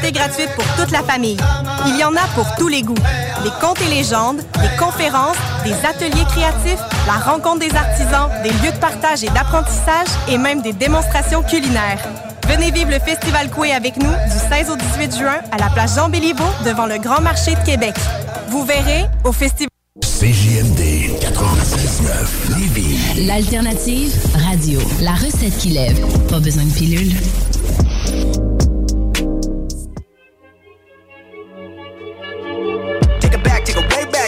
Activités gratuites pour toute la famille. Il y en a pour tous les goûts. Des contes et légendes, des conférences, des ateliers créatifs, la rencontre des artisans, des lieux de partage et d'apprentissage et même des démonstrations culinaires. Venez vivre le Festival Coué avec nous du 16 au 18 juin à la place Jean-Béliveau devant le Grand Marché de Québec. Vous verrez au festival. CJMD 96.9 Lévis. L'alternative radio. La recette qui lève. Pas besoin de pilule.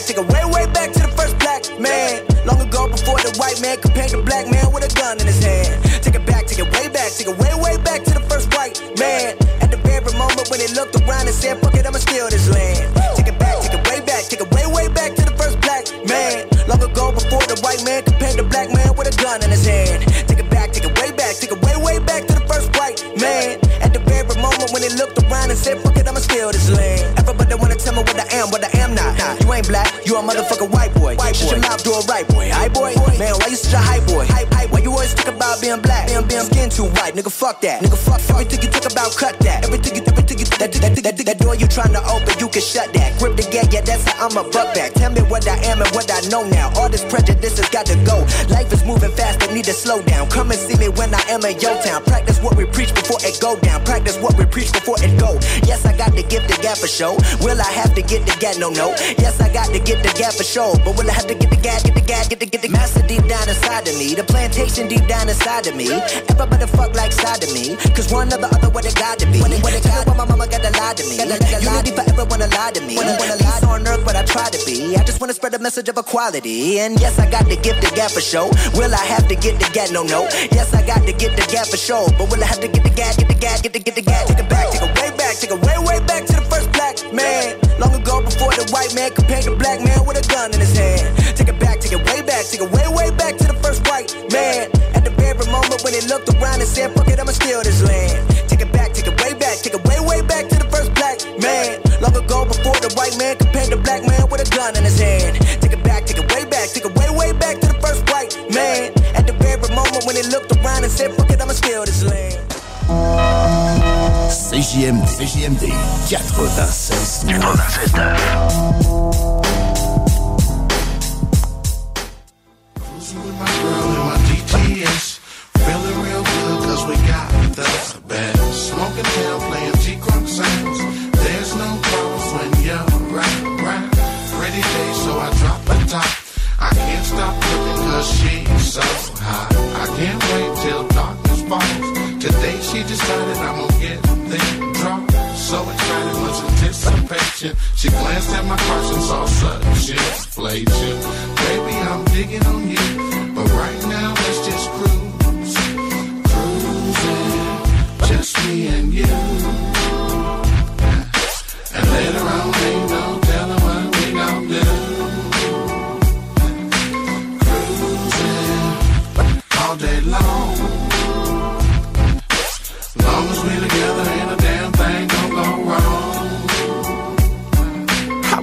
Back, take it way, way back to the first black man. Long ago, before the white man compared the black man with a gun in his hand. Take it back, take it way back, take it way, way back to the first white man. At the very moment when he looked around and said, fuck it, I'ma steal this land. Take it back, take it way back, take it way, way back to the first black man. Long ago, before the white man compared the black man with a gun in his hand. Take it back, take it way back, take it way, way back to the first white man. At the very moment when he looked around and said, fuck it, I'ma steal this land. Everybody wanna tell me what I am, what I am not. Nah, you ain't black, you a motherfucking white boy. White Shut your mouth, do it right, boy. Hi, boy. Man, why you such a hype boy? Hype, hype. Why you always talk about being black? Being, being skin too white, nigga, fuck that. Nigga, fuck, fuck. Everything you talk about, cut that. Everything you, everything you, that, that, that, that, that door you trying to open, you can shut that. Grip the gate, yeah, that's how I'm a buck back. Tell me what I am and what I know now. All this prejudice has got to go. Life is moving fast, I need to slow down. Come and see me when I am in your town. Practice what we preach before it go down. Practice what we preach before it go. Yes, I got to give the gap for show. Will I have to get the gap? No, no. Yes, I got to get the gap for show. But will I have to get the gap, get the gap, get the, get the master deep down inside of me? The plantation deep down inside of me. Everybody fuck like side of me. Cause one or the other, what it got to be. When it, when it got, my mama got to lie to me. Unity forever wanna lie to me. Wanna, wanna lie on earth, but I try to be. I just wanna spread a message of equality. And yes, I got to give the gap for show. Will I have to get the gap? No, no. Yes, I got to get the gap for show. But will I have to get the gap, get the gap, get the, get the gap? Take it back, take it way back, take it way, way back to black man. Long ago before the white man compared the black man with a gun in his hand. Take it back, take it way back, take it way, way back to the first white man. At the very moment when he looked around and said, fuck it, I'ma steal this land. Take it back, take it way back, take it way, way back to the first black man. Long ago before the white man compared the black man with a gun in his hand. Take it back, take it way back, take it way, way back to the first white man. At the very moment when he looked around and said, fuck it, I'ma steal this land. CJMD. CJMD 96 Cruising with my girl in my DTS. Feeling real good cause we got the best. Smoking tail, playing G-Crunk sounds. There's no problems when you're right, right. Pretty day, so I drop the top. I can't stop looking cause she's so hot. I can't wait till darkness falls. Today she decided I'm gonna get them drunk. So excited was anticipation. She glanced at my crush and saw such inflation. Baby, I'm digging on you. But right now, let's just cruise. Cruising. Just me and you.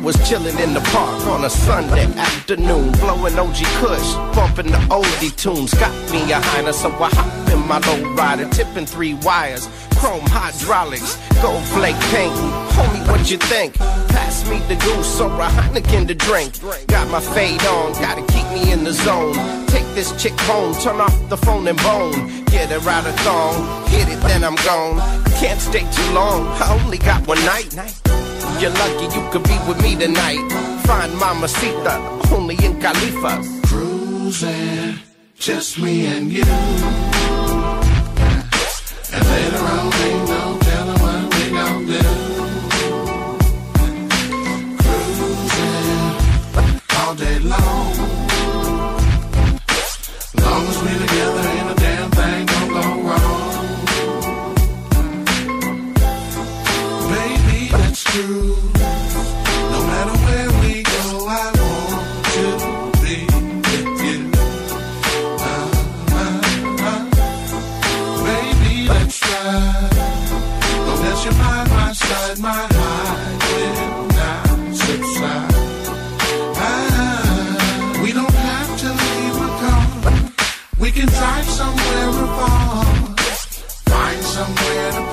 Was chilling in the park on a Sunday afternoon, blowing OG Kush, bumping the oldie tunes. Got me a Heiner, so I hop in my low rider, tipping three wires, chrome hydraulics, gold flake paint. Homie, what you think? Pass me the goose or a Heineken to drink. Got my fade on, gotta keep me in the zone. Take this chick home, turn off the phone and bone. Get her out of thong, hit it, then I'm gone. Can't stay too long, I only got one night. You're lucky you could be with me tonight. Find Mamacita, only in Khalifa. Cruising, just me and you. And later ain't no No matter where we go, I want to be with you. Ah, ah, ah. Baby, let's by my side, my. Ah, we don't have to leave car. We can drive somewhere afar. Find somewhere to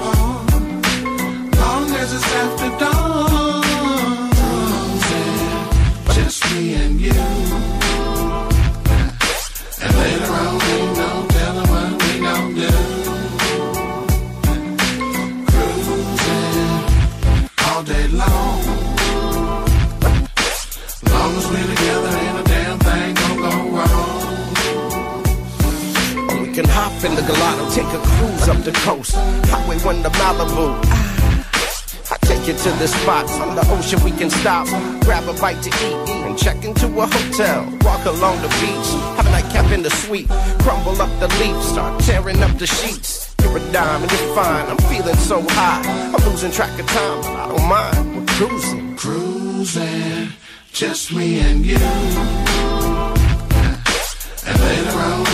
in the gelato, take a cruise up the coast. Highway 1 to Malibu. I take you to the spots on the ocean we can stop, grab a bite to eat, and check into a hotel. Walk along the beach, have a nightcap in the suite, crumble up the leaves, start tearing up the sheets. You're a dime and you're fine, I'm feeling so high. I'm losing track of time, but I don't mind. We're cruising. Cruising, just me and you. And later on,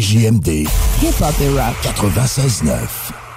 CJMD Hip Hop et Rock. 96.9.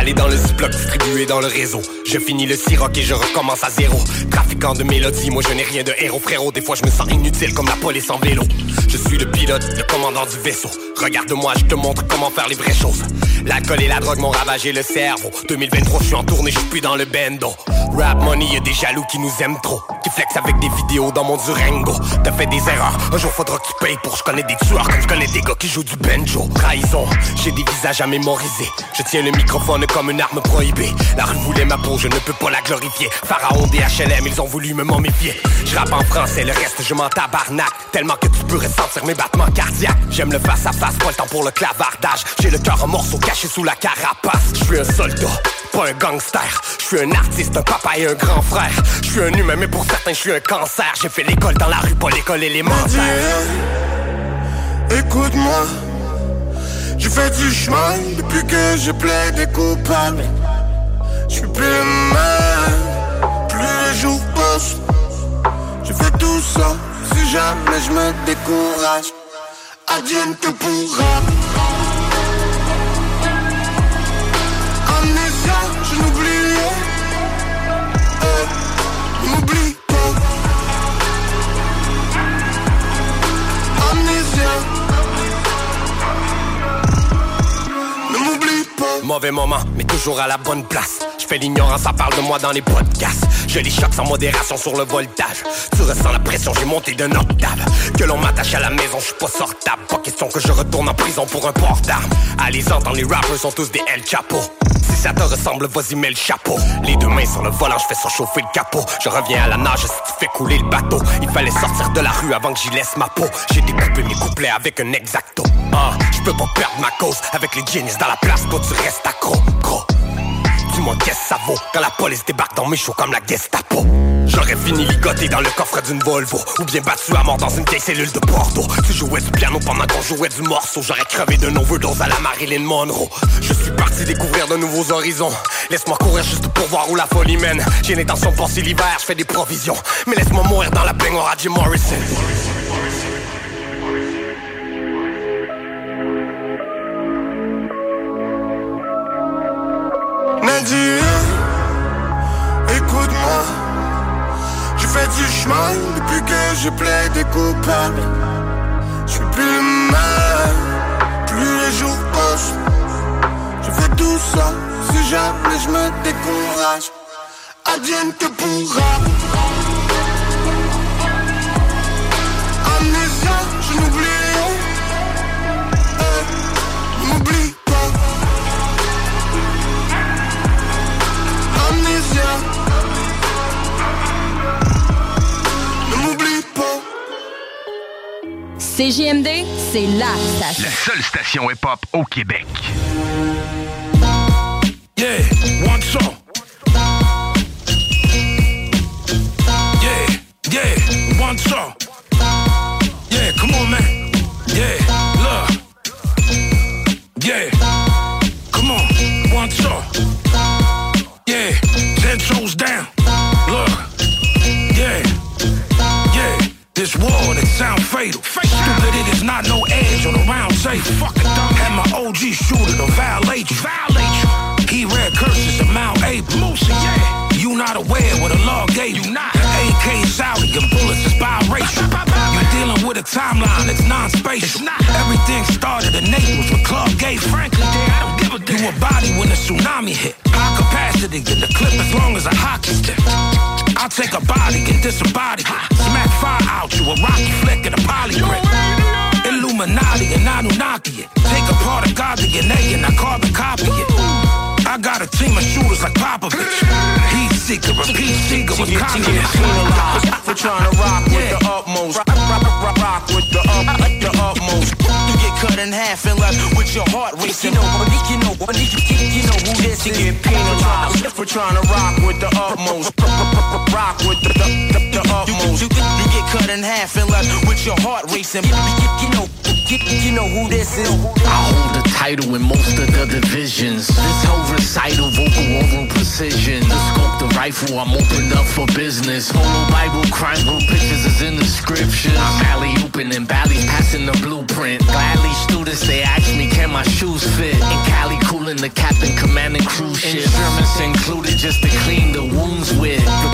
Emballé dans le ziploc, distribué dans le réseau. Je finis le siroc et je recommence à zéro. Trafiquant de mélodies, moi je n'ai rien de héros, frérot. Des fois je me sens inutile comme la police en vélo. Je suis le pilote, le commandant du vaisseau. Regarde-moi, je te montre comment faire les vraies choses. L'alcool et la drogue m'ont ravagé le cerveau. 2023, je suis en tournée, je suis plus dans le bendo. Rap money, y'a des jaloux qui nous aiment trop. Qui flex avec des vidéos dans mon Durango. T'as fait des erreurs, un jour faudra qu'ils payent pour. Je connais des tueurs comme je connais des gars qui jouent du banjo. Trahison, j'ai des visages à mémoriser. Je tiens le microphone comme une arme prohibée. La rue voulait ma peau, je ne peux pas la glorifier. Pharaon des HLM, ils ont voulu me méfier. Je rappe en français, le reste je m'en tabarnak. Tellement que tu peux ressentir mes battements cardiaques. J'aime le face à face, pas le temps pour le clavardage. J'ai le cœur en morceaux caché sous la carapace. Je suis un soldat, pas un gangster. Je suis un artiste, un papa et un grand frère. Je suis un humain, mais pour certains, je suis un cancer. J'ai fait l'école dans la rue, pas l'école élémentaire. Écoute-moi, j'ai fait du chemin depuis que je plaide coupable. Je suis plus le même, plus les jours passent. Je fais tout ça, si jamais je me décourage. Advienne que pourra. Amnésia, je n'oublie Mauvais moment, mais toujours à la bonne place. Je fais l'ignorance, ça parle de moi dans les podcasts. Je les choque sans modération sur le voltage. Tu ressens la pression, j'ai monté d'un octave. Que l'on m'attache à la maison, je suis pas sortable. Pas question que je retourne en prison pour un port d'armes. Allez entendre les rappers sont tous des El Chapo. Si ça te ressemble, vas-y mets le chapeau. Les deux mains sur le volant, je fais surchauffer le capot. Je reviens à la nage si tu fais couler le bateau. Il fallait sortir de la rue avant que j'y laisse ma peau. J'ai découpé mes couplets avec un exacto. Ah, je peux pas perdre ma cause. Avec les genius dans la place, toi tu restes accro, gros. Dis-moi qu'est-ce ça vaut quand la police débarque dans mes choux comme la Gestapo? J'aurais fini ligoté dans le coffre d'une Volvo Ou bien battu à mort dans une vieille cellule de Bordeaux Tu jouais du piano pendant qu'on jouait du morceau J'aurais crevé de overdose à la Marilyn Monroe. Je suis parti découvrir de nouveaux horizons. Laisse-moi courir juste pour voir où la folie mène. J'ai l'intention de passer l'hiver, je fais des provisions. Mais laisse-moi mourir dans la baignoire à Jim Morrison Écoute-moi. J'ai fait du chemin depuis que je plaide coupable. Je suis plus même, plus les jours passent. Je fais tout ça si jamais je me décourage. Advienne que pourra. CJMD, c'est la station. La seule station hip-hop au Québec. Yeah, one song. Yeah, yeah, one song. Yeah, come on, man. Yeah, look. Yeah, This war that sound fatal. Stupid, it is not no edge on the round table. Fucking dumb. Had my OG shooter to violate you. Violate you. He read curses to Mount April. Yeah. You not aware what a law gave you. Not. AK Saudi and bullets is biracial. You dealing with a timeline that's non-spatial. Everything started in Naples with Clark Gate. Frankly, I don't give a damn. You a body when the tsunami hit. High capacity in the clip as long as a hockey stick. I'll take a body and disembody it. Smack fire out you, a rocky flick and a polygrip. Illuminati and Anunnaki it. Take apart a god DNA and I carbon copy it. I got a team of shooters like Popovich. Heat seeker, a peace seeker confident. penalized for trying to rock with the utmost. Rock, rock, rock, rock with the up, the utmost. Cut in half and left with your heart racing. You know, you know, you know who this is. You get penalized for trying to rock with the utmost. Rock with the, the, the, the utmost. You, you get cut in half and left with your heart racing. You know, you, you know who this is. I hold the title in most of the divisions. This whole recital, vocal oral precision. The scope, the rifle, I'm opened up for business. Polo Bible, crime group pictures is in the scriptures. I'm alley open and Bally's passing the blueprint. Gladly students, they ask me, can my shoes fit? In Cali, cooling the captain, commanding cruise ship. Instruments included just to clean the wounds with. The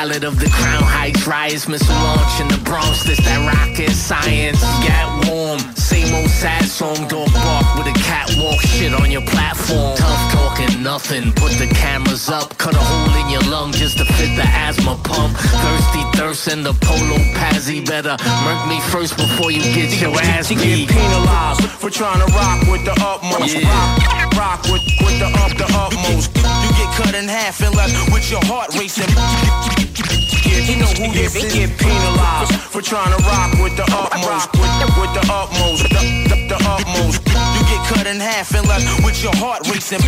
co-pilot of the Crown Heights riots, missile launch in the Bronx. This that rocket science. Get warm, same old sad song. Dog bark with a catwalk shit on your platform. Tough talking nothing, put the cameras up. Cut a hole in your lung just to fit the asthma pump. Thirsty thirst in the polo pazzy. Better murk me first before you get your ass beat. get penalized for trying to rock with the utmost. Rock, rock with, with the up, the utmost. You cut in half and left with your heart racing. You know who this is. Get penalized for trying to rock with the utmost. With, with the utmost. The, the, the utmost. You get cut in half and left with your heart racing.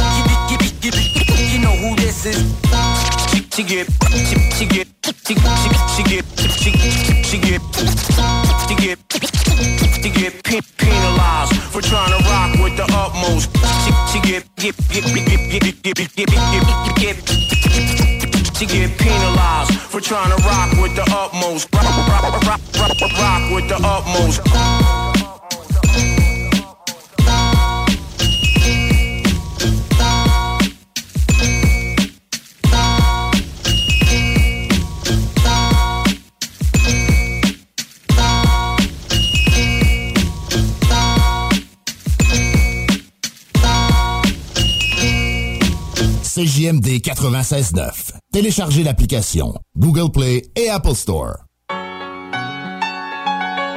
You know who this is. She get, she, she get, she, she, she get, she, she get, she get, she get penalized for trying to rock with the utmost. She, she get, get, get, get, get, get, get, get, get, get, she get penalized for trying to rock with the utmost. Rock, rock, rock, rock, rock with the utmost. CJMD 96.9. Téléchargez l'application Google Play et Apple Store.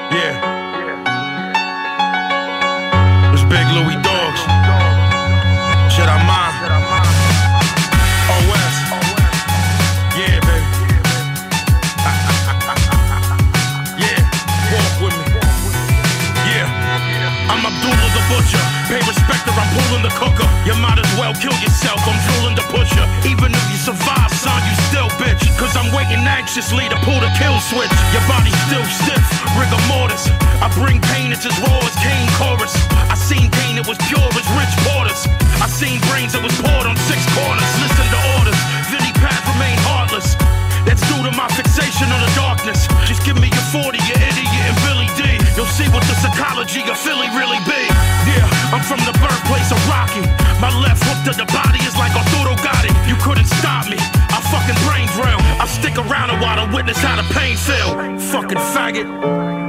Yeah. Dogs. OS. I'm Abdul you might as well kill yourself. I'm drooling the pusher. Even if you survive, son, you still bitch. Cause I'm waiting anxiously to pull the kill switch. Your body's still stiff, rigor mortis. I bring pain, it's as raw as Kane chorus. I seen pain, it was pure as Rich Porter's. I seen brains that was poured on six corners. Listen to orders, Vinnie Paz remain heartless. That's due to my fixation on the darkness. Just give me your 40, your idiot, and Billy D. You'll see what the psychology of Philly really be. Yeah, I'm from the birthplace of Rocky. My left hook to the body is like Arturo Gatti. You couldn't stop me. I fucking brain drill. I stick around a while to witness how the pain feel. Fucking faggot.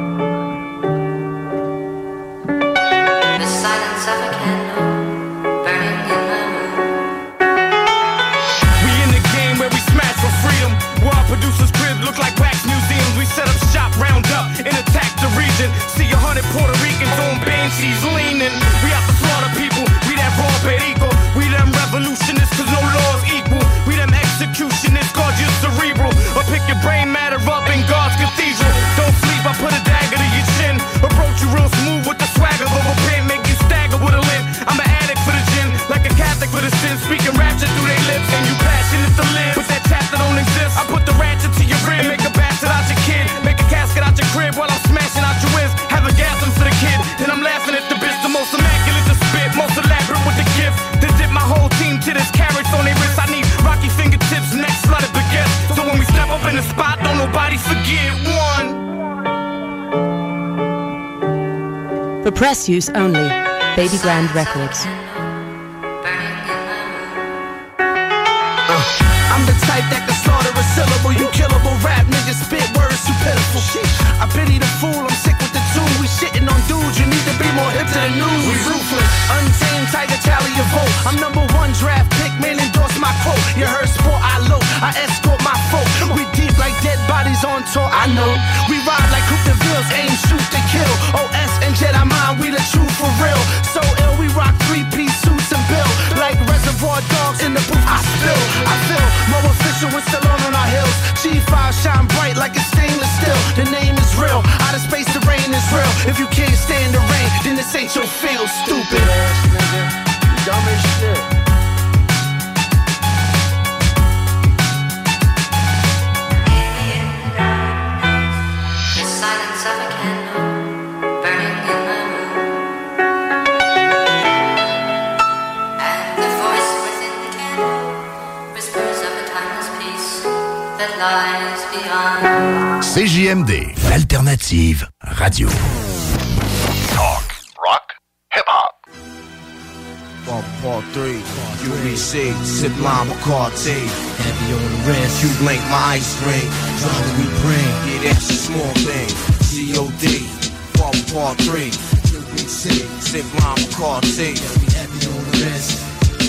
Puerto Ricans on benches leaning. We out to don't forget one. For press use only. Baby Grand Records. Uh. I'm the type that can slaughter a syllable. You killable rap niggas spit words too pitiful. I pity the fool, I'm sick with the tune. We shitting on dudes, you need to be more hip to the news. We ruthless, untamed tiger, tally your vote. I'm number one draft pick, man, endorse my quote. You heard sport, I low, I escort my folk. We deep like dead bodies on tour, I know. We ride like Coupe de Villes, aim, shoot to kill. OS and Jedi mind, we the truth for real. So ill, we rock three-piece suits and bill. Like reservoir dogs in the booth, I spill. I feel more official with Stallone on our hills. G5 shine bright like it's stainless steel. The name is real. Out of space, the rain is real. If you can't stand the rain, then this ain't your field, stupid. Dumb as shit. CJMD, l'alternative radio. Talk, rock, hip hop. Part, part three, UBC, sip lime McCarty. Heavy on the wrist, you blink my ice ring. Drama we bring, yeah, that's a small thing. COD, part, part three, UBC, sip lime McCarty. Heavy on the wrist,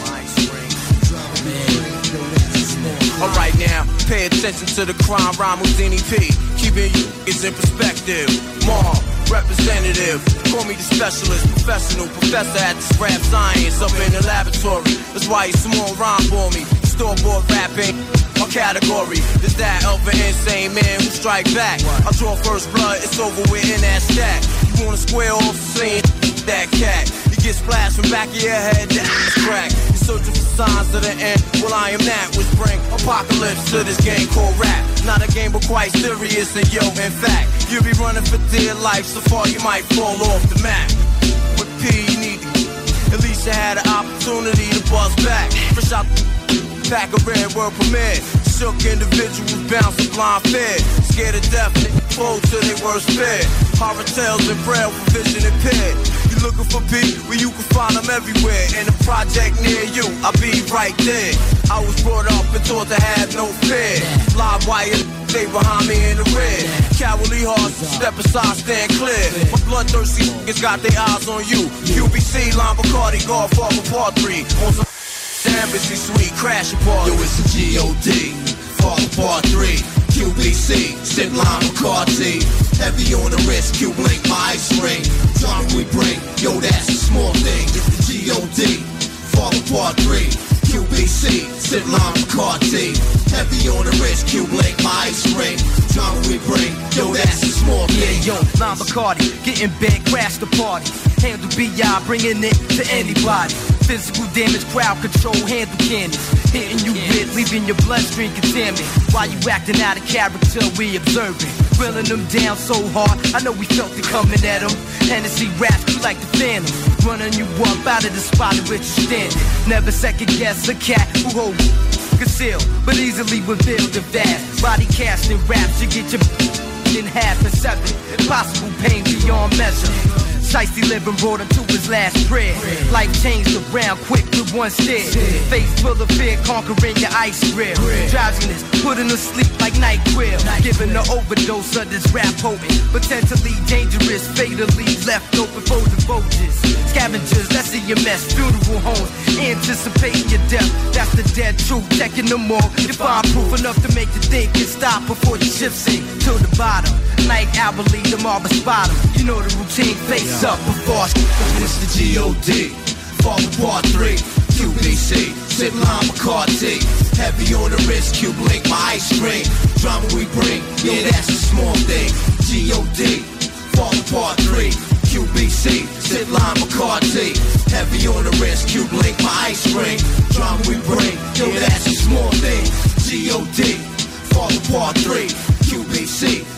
ice ring. Drama we bring, yo, that's a small thing. Alright now, pay attention to the crime rhyme P. Keeping you is in perspective. Mom, representative. Call me the specialist, professional, professor at this rap science up in the laboratory. That's why you small rhyme for me. Store-bought rapping. My category is that an insane man who strike back. I draw first blood, it's over with in that stack. You wanna square off saying that cat? Get splashed from back of your head, that's crack. You're searching for signs of the end. Well, I am that which bring apocalypse to this game called rap. Not a game, but quite serious. And yo, in fact, you'll be running for dear life so far you might fall off the map. With P, you need to. At least you had an opportunity to buzz back. Fresh out the pack of red word permit. Shook individuals bouncing blind fear. Scared of death, close to their worst fear. Horror tales and braille for vision impaired. You looking for P? Well, you can find them everywhere. In a project near you, I'll be right there. I was brought up and taught to have no fear. Live wire, stay behind me in the red. Cowardly hearts, step aside, stand clear. My bloodthirsty niggas got their eyes on you. QBC, Line Bacardi, Godfather Part 3. Some embassy suite, crash party. Yo, it's a G.O.D. Fall part three. QBC, sip lime Bacardi. Heavy on the wrist, Q blink, my ice ring. Drama we bring, yo, that's a small thing. It's the G.O.D. Fall part three. QBC, sip lime Bacardi. Heavy on the wrist, Q blink, my ice ring. Drama we bring, yo, that's a small thing. Yeah, yo, Lime Bacardi, getting big, crash the party. Handle BI, bringing it to anybody. Physical damage, crowd control, handle cannons. Hitting you with, leaving your bloodstream contaminated. While you acting out of character, we observing. Grilling them down so hard, I know we felt it coming at them. Hennessy raps, you like the phantom. Running you up out of the spot in which you standing. Never second guess a cat who holds conceal, but easily revealed the vast. Body casting raps, you get your in half and seven. Possible pain beyond measure. Shiesty living brought him to his last prayer. Life changed around quick with one stare. Face full of fear, conquering your ice grill. Drowsiness, putting to sleep like night quill. Giving the overdose of this rap potent. Potentially dangerous, fatally left open for the vultures. Scavengers, that's in your mess. Funeral homes, anticipating your death. That's the dead truth. Checking them all. You find proof enough to make you think and stop before you ship sink to the bottom. Lead them all spot 'em. You know the routine. Face up before I It's the G.O.D. Fall apart 3, QBC, Sit line Bacardi. Heavy on the wrist, Cube Link, my ice cream. Drama we bring, yeah, that's a small thing. G.O.D. Fall apart 3, QBC, Sit line Bacardi. Heavy on the wrist, Cube Link, my ice cream. Drama we bring, yeah, that's a small thing. G.O.D. Fall apart 3, QBC,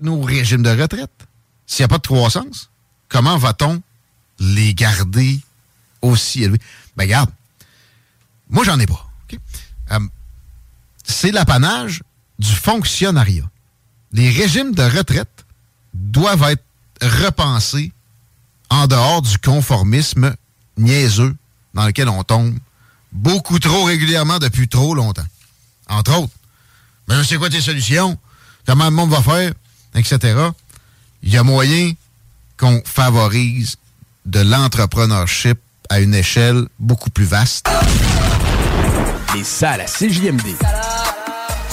Nos régimes de retraite. S'il n'y a pas de croissance, comment va-t-on les garder aussi élevés? Ben, regarde, moi, j'en ai pas. Euh, c'est l'apanage du fonctionnariat. Les régimes de retraite doivent être repensés en dehors du conformisme niaiseux dans lequel on tombe beaucoup trop régulièrement depuis trop longtemps. Entre autres. Mais c'est quoi tes solutions? Comment le monde va faire? Etc. Il y a moyen qu'on favorise de l'entrepreneurship à une échelle beaucoup plus vaste. Les salles à CJMD.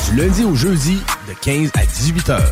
Du lundi au jeudi, de 15 à 18 heures.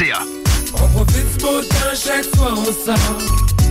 On profite du beau temps chaque fois on sort.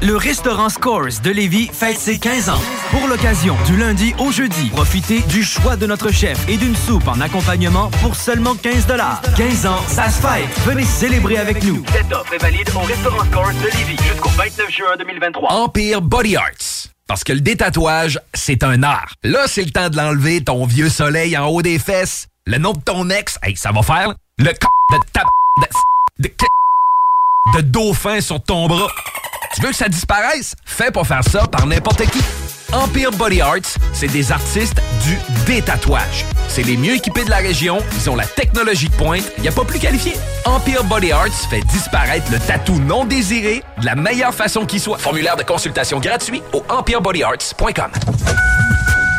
Le restaurant Scores de Lévis fête ses 15 ans. Pour l'occasion, du lundi au jeudi, profitez du choix de notre chef et d'une soupe en accompagnement pour seulement 15 15 ans, ça se fête. Venez célébrer avec nous. Cette offre est valide au restaurant Scores de Lévis jusqu'au 29 juin 2023. Empire Body Arts. Parce que le détatouage, c'est un art. Là, c'est le temps de l'enlever, ton vieux soleil en haut des fesses. Le nom de ton ex, hey, ça va faire. Le c de ta... de... de... de dauphin sur ton bras. Tu veux que ça disparaisse? Fais pas faire ça par n'importe qui. Empire Body Arts, c'est des artistes du détatouage. C'est les mieux équipés de la région, ils ont la technologie de pointe, il n'y a pas plus qualifié. Empire Body Arts fait disparaître le tatou non désiré de la meilleure façon qui soit. Formulaire de consultation gratuit au empirebodyarts.com.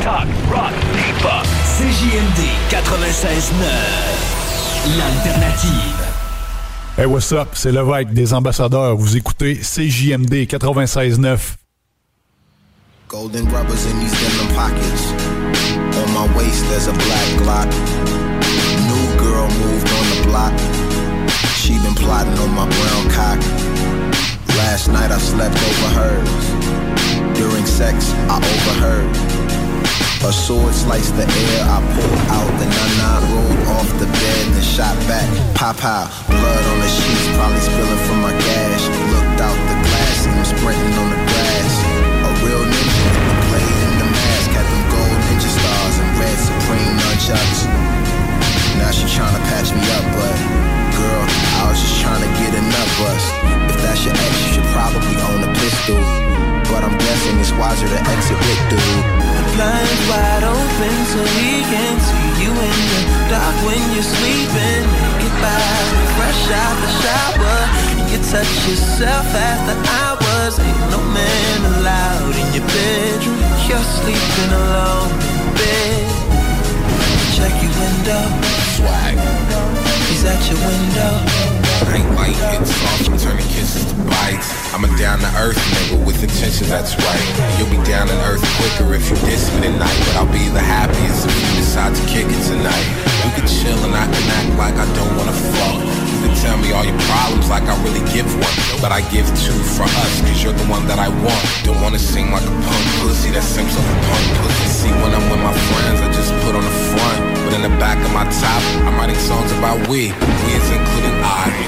Talk, rock, hip-hop. CJMD 96.9. L'alternative. Hey, what's up? C'est Lévesque des ambassadeurs. Vous écoutez CJMD 96.9. Golden rubbers in these denim pockets. On my waist there's a black Glock. New girl moved on the block. She been plotting on my brown cock. Last night I slept over hers. During sex I overheard. A sword sliced the air. I pulled out the nana rolled off the bed and shot back. Pop out, blood on the sheets, probably spilling from my gash. Looked out the glass and was sprinting on the grass. A real ninja with the blade and the mask. Had them gold ninja stars and red supreme nunchucks. Now she tryna patch me up, but girl, I was just tryna get a nut bust. If that's your ex, you should probably own a pistol. But I'm guessing it's wiser to exit with dude. Blinds wide open so he can see you in the dark when you're sleeping. Get by, fresh out the shower. You touch yourself after hours. Ain't no man allowed in your bedroom. You're sleeping alone in bed. Check your window. Swag. He's at your window. I ain't like getting soft from turning kisses to bites. I'm a down to earth nigga with intentions, that's right. You'll be down to earth quicker if you diss me tonight. But I'll be the happiest if you decide to kick it tonight. We can chill and I can act like I don't wanna fuck. You can tell me all your problems like I really give one. But I give two for us, cause you're the one that I want. Don't wanna seem like a punk pussy that seems like a punk pussy. See, when I'm with my friends, I just put on the front. But in the back of my top, I'm writing songs about we. We is including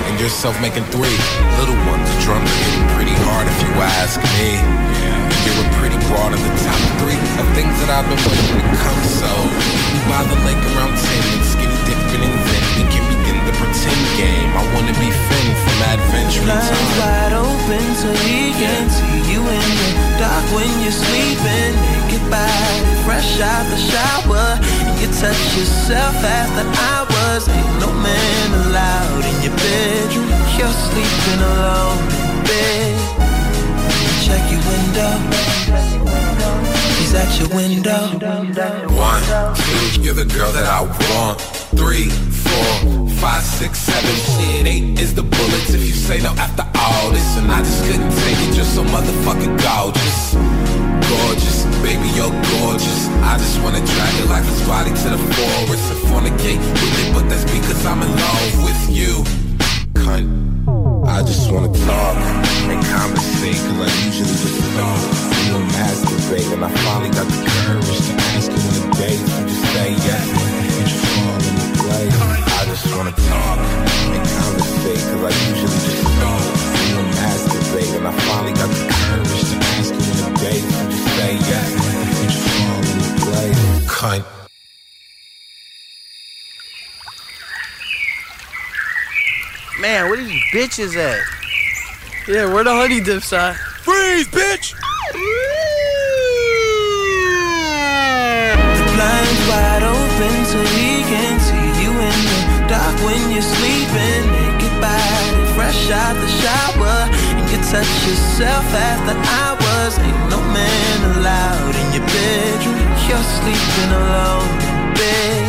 and yourself making three. Little ones, drums hitting pretty hard if you ask me. You're a pretty broad in the top three of things that I've been waiting to come. So, we by the lake around 10 and skinny dipping and then we can begin the pretend game. I wanna be Finn from Adventure Blinds Time. wide open so he can see you in the dark when you're sleeping. Naked body, fresh out the shower. And you touch yourself after hours. Ain't no man allowed in your bedroom. You're sleeping alone in bed. Check your window. He's at your window. One, two, you're the girl that I want. Three, four, five, six, seven, shit. Eight is the bullets if you say no after all this. And I just couldn't take it, you're so motherfucking gorgeous. Gorgeous, baby, you're gorgeous. I just wanna drag your lifeless body to the forest and fornicate with it, but that's because I'm in love with you. Cunt. I just wanna talk and conversate, cause I usually just know you and masturbate. And I finally got the courage to ask you on a date. You just say yes, in. I just wanna talk and conversate, cause I usually just know you and masturbate. And I finally got the courage to ask you on a date. You just say yes, and you fall in the play. Cunt. Man, where these bitches at? Yeah, where the honey dips at? Freeze, bitch! The blinds wide open so he when you're sleeping. Naked body, fresh out the shower. And you touch yourself after hours. Ain't no man allowed in your bedroom. You're sleeping alone in bed.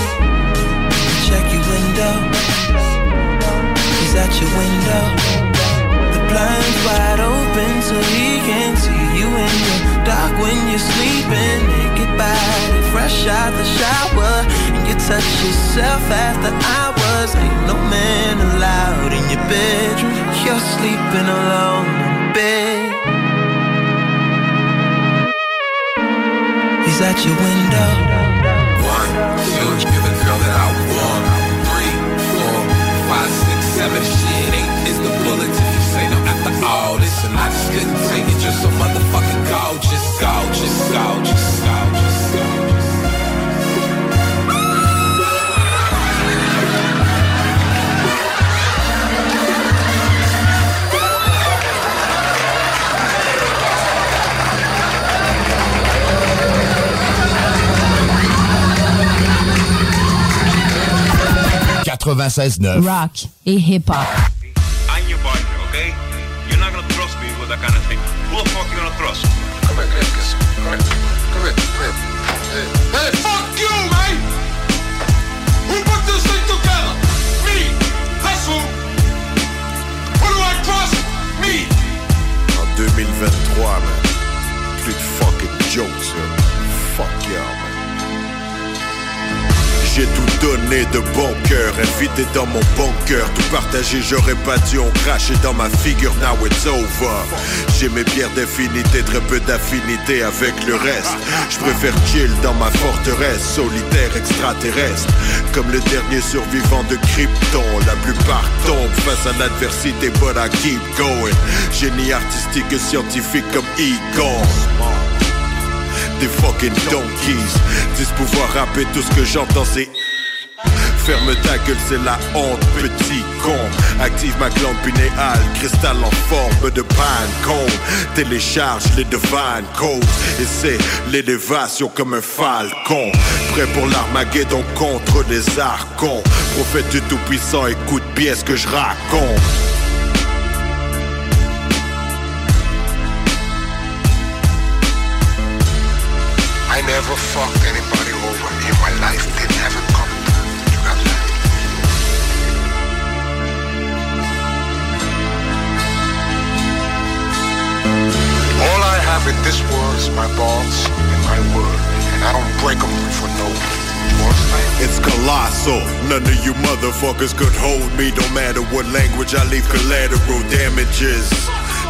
Check your window. He's at your window. Blinds wide open so he can see you in the dark when you're sleeping. Naked body, fresh out the shower. And you touch yourself after hours. Ain't no man allowed in your bedroom. You're sleeping alone in bed. He's at your window. One, two, you're girl that I want. Three, four, five, six, seven. I just couldn't take it, so motherfucking gorgeous, gorgeous, gorgeous, gorgeous, gorgeous. Rock et hip-hop. That kind of thing. Who the fuck you gonna trust? Come here, Chris. Come here. Come here. Come here. Hey, hey, fuck you, man! Who put this thing together? Me! That's who! Who do I trust? Me! En 2023, man. J'ai tout donné de bon cœur, invité dans mon bunker, tout partagé, j'aurais pas dû en cracher dans ma figure, now it's over. J'ai mes pierres d'infinité, très peu d'affinité avec le reste. Je préfère chill dans ma forteresse, solitaire extraterrestre. Comme le dernier survivant de Krypton, la plupart tombent face à l'adversité, but I keep going. Génie artistique et scientifique comme Egon des fucking donkeys. Disent pouvoir rapper tout ce que j'entends, c'est. Ferme ta gueule, c'est la honte, petit con. Active ma glande pinéale, cristal en forme de pancone. Télécharge les divine codes et c'est l'élévation comme un falcon. Prêt pour l'Armageddon contre les archons. Prophète du Tout-Puissant, écoute bien ce que je raconte. never fucked anybody over in my life. They never come. You? All I have in this world is my balls and my word, and I don't break them for no it's colossal. None of you motherfuckers could hold me. Don't matter what language I leave collateral damages.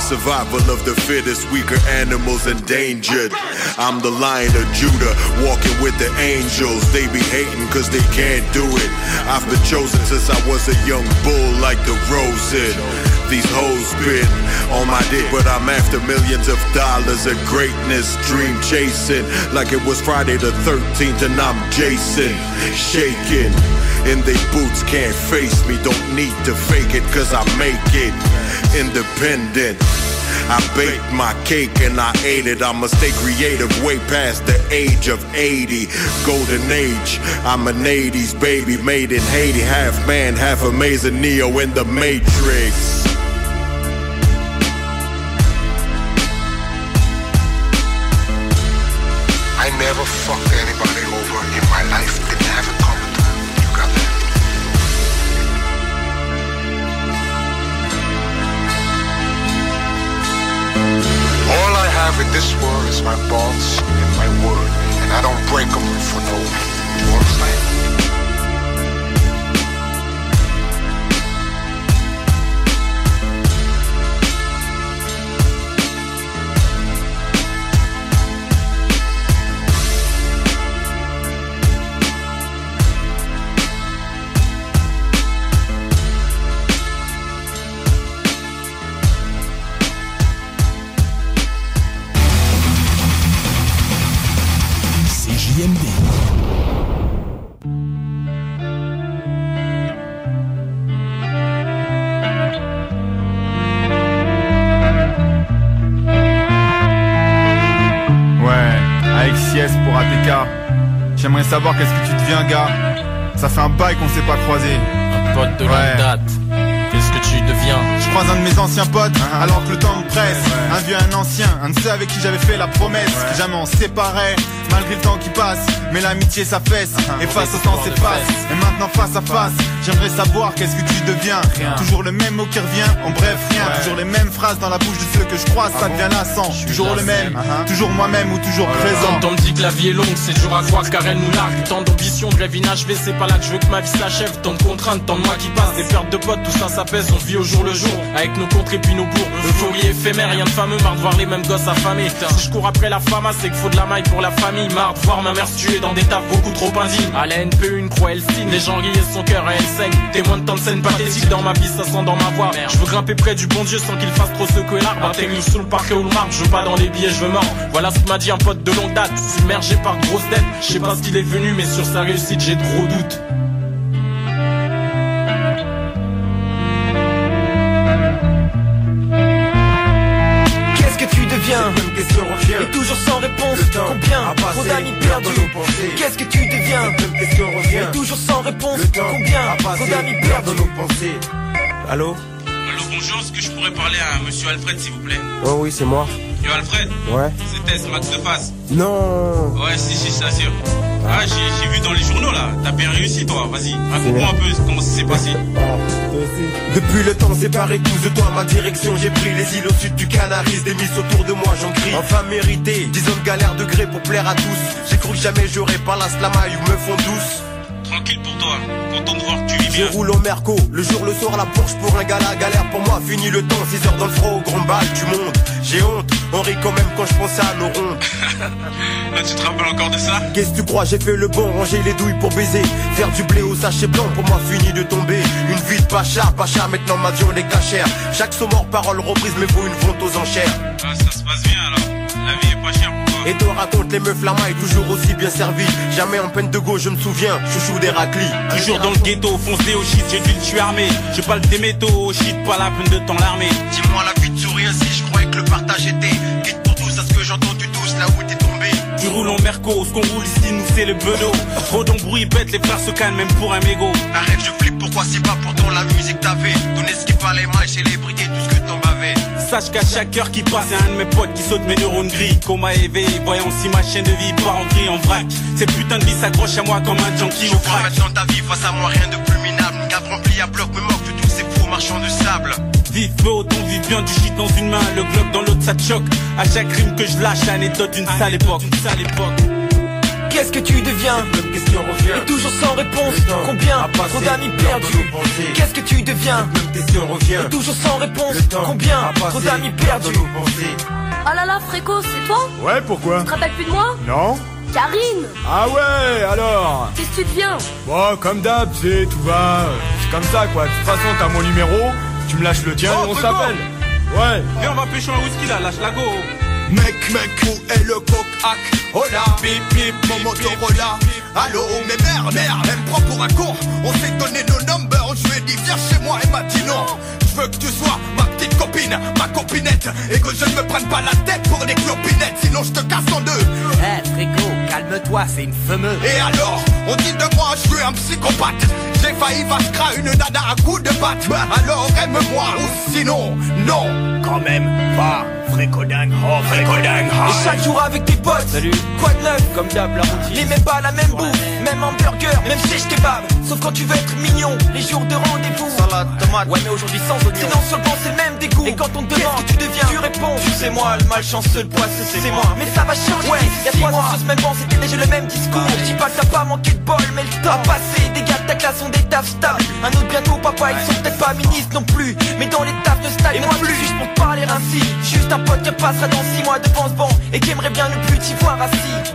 Survival of the fittest, weaker animals endangered. I'm the lion of Judah, walking with the angels. They be hating cause they can't do it. I've been chosen since I was a young bull like the Rosen. These hoes been on my dick, but I'm after millions of dollars of greatness. Dream chasing like it was Friday the 13th and I'm Jason. Shaking And they boots, can't face me. Don't need to fake it cause I make it. Independent. I baked my cake and I ate it. I'ma stay creative way past the age of 80. Golden age, I'm an 80s baby made in Haiti. Half man, half amazing Neo in the Matrix. Never fucked anybody over in my life. Didn't have it coming. You got that? All I have in this world is my balls and my word. And I don't break them for no words like CJMD. Savoir qu'est-ce que tu deviens, gars. Ça fait un bail qu'on s'est pas croisé. Un pote de longue date. Qu'est-ce que tu deviens Je croise un de mes anciens potes, alors que le temps me presse. Un vieux, un ancien, un de ceux avec qui j'avais fait la promesse que jamais on séparait. Malgré le temps qui passe, mais l'amitié s'affaisse. Et face au temps s'efface. Et maintenant face à face, j'aimerais savoir qu'est-ce que tu deviens. Toujours le même mot qui revient, en bref rien. Toujours les mêmes phrases dans la bouche de ceux que je croise, ça devient lassant. Toujours le même, toujours moi-même ou toujours présent. Quand on me dit que la vie est longue, c'est dur à croire car elle nous largue. Tant d'ambition, de rêve inachevé, c'est pas là que je veux que ma vie s'achève. Tant de contraintes, tant de mois qui passent, des pertes de potes, tout ça s'apaise. On vit au jour le jour, avec nos contres et puis nos bourgs. Euphorie éphémère, rien de fameux, marre de voir les mêmes gosses affamés. Si je cours après la fama, c'est qu'il faut de la maille pour la famille. Marre de voir ma mère se tuer dans des taffes beaucoup trop indignes. À la NPE, une croix, elle signe. Les gens rient son cœur et elle Témoin de tant de scènes pathétiques dans ma vie, ça sent dans ma voix. Je veux grimper près du bon Dieu sans qu'il fasse trop secouer l'arbre. Atterrir sous le parquet ou le marbre, je veux pas dans les billets, je veux mort. Voilà ce que m'a dit un pote de longue date, submergé par de grosses dettes. Je sais pas ce qu'il est venu, mais sur sa réussite, j'ai de gros doutes. Qu'est-ce que tu deviens Et toujours Combien Trop d'amis perdus Qu'est-ce que tu deviens Et toujours sans réponse. Combien Trop d'amis perdus Allô, bonjour, est-ce que je pourrais parler à monsieur Alfred, s'il vous plaît Oh oui, c'est moi. Yo, Alfred Ouais. C'était ce max de face. Non Ouais, si, si, je t'assure. Ah, j'ai j'ai vu dans les journaux là, t'as bien réussi toi, vas-y, raconte-moi un peu comment ça s'est passé. Depuis le temps séparé tous de toi, ma direction j'ai pris les îles au sud du Canaris, des miss autour de moi j'en crie. Enfin mérité, dix ans de galère de gré pour plaire à tous. J'ai cru que jamais j'aurais pas la slamaille ou me font douce. Tranquille pour toi, content de voir que tu vis Je bien. roule au Merco, le jour, le soir, la Porsche pour un gala, galère pour moi, fini le temps, 6 heures dans le froid, au grand bal du monde. J'ai honte, on rit quand même quand je pense à nos rondes. Là, tu te rappelles encore de ça? Qu'est-ce que tu crois, j'ai fait le bon, ranger les douilles pour baiser. Faire du blé au sachet blanc, pour moi fini de tomber. Une vie de pacha, pacha, maintenant ma vie on est cachère. Chaque mort parole reprise, mais vaut une vente aux enchères. Ah, ça se passe bien alors, la vie est pas chère. Et toi raconte les meufs la maille, toujours aussi bien servi. Jamais en peine de go, je me souviens, chouchou d'Héraclie. Toujours dans le ghetto, fonce au shit, j'ai dit je suis armé. Je parle des métaux, au shit, pas la peine de temps l'armée. Dis-moi la vie de souris ainsi, je croyais que le partage était vite pour tous, à ce que j'entends tu tous là où t'es tombé. Tu roules en merco, ce qu'on roule ici, nous c'est le bedeau. Trop d'embrouilles bêtes, les frères se calment même pour un mégot. Arrête, je flippe, pourquoi c'est pas pourtant la musique t'avait Donner ce qu'il fallait, mal, célébrité, tout ce que t'en Sache qu'à chaque heure qui passe, y'a un de mes potes qui saute mes neurones gris. Coma éveillé, voyant si ma chaîne de vie part en gris en vrac. Cette putain de vie s'accroche à moi comme un junkie Je au crack. maintenant ta vie face à moi, rien de plus minable. Une cave remplie à bloc me moque de tous ces faux marchands de sable. vif, peu vivre bien du shit dans une main, le globe dans l'autre ça te choque. À chaque rime que je lâche, anecdote d'une sale époque. sale époque. Qu'est-ce que tu deviens Même question revient. Et toujours sans réponse Combien Trop d'amis perdus. Qu'est-ce que tu deviens Même question revient. Et toujours sans réponse Combien Trop d'amis perdus. Oh là là, Fréco, c'est toi Ouais, pourquoi Tu te rappelles plus de moi Non Karine Ah ouais, alors Qu'est-ce que tu deviens Bon, comme d'hab, c'est tout va. euh, C'est comme ça, quoi. De toute façon, t'as mon numéro, tu me lâches le tien Oh, et on s'appelle. Ouais. Viens, on va pêcher un whisky là, lâche la go. Mec, mec, où est le coq-hack Oh là, bip, bip, mon Motorola Allô, mais merde, merde, elle me pour un con On s'est donné nos numbers, je lui ai dit viens chez moi, elle m'a dit non Je veux que tu sois ma petite copine, ma copinette Et que je ne me prenne pas la tête pour des clopinettes Sinon je te casse en deux. Eh, Fréco, calme-toi, c'est une fameuse Et alors, on dit de moi, je suis un psychopathe. J'ai failli vascra une nana à coup de batte Alors aime-moi, ou sinon, non. Quand même pas Fréco dingue, oh Fréco dingue Et chaque jour avec tes potes Salut. Quoi de neuf Comme d'hab, la routine. Les mêmes pas la même bouffe, même hamburger, même shish kebab. Sauf quand tu veux être mignon, les jours de rendez-vous Tomate Ouais mais aujourd'hui sans oignon. Sinon sur le banc c'est le même dégoût Et quand on te demande que tu deviens Tu réponds. Tu sais moi, le malchanceux, le poisseux c'est moi. Mais ça va changer. Ouais, y'a trois ans sur ce même banc c'était déjà le même discours. Je dis pas que t'as pas manqué de bol mais le temps a passé. Des gars de ta classe ont des tafs stables. Un autre bientôt papa ils sont peut-être pas ministres non plus. Mais dans les tafs de stade Et moi plus. Juste pour te parler ainsi. Juste un pote qui passera dans six mois devant ce banc Et qui aimerait bien ne plus t'y voir assis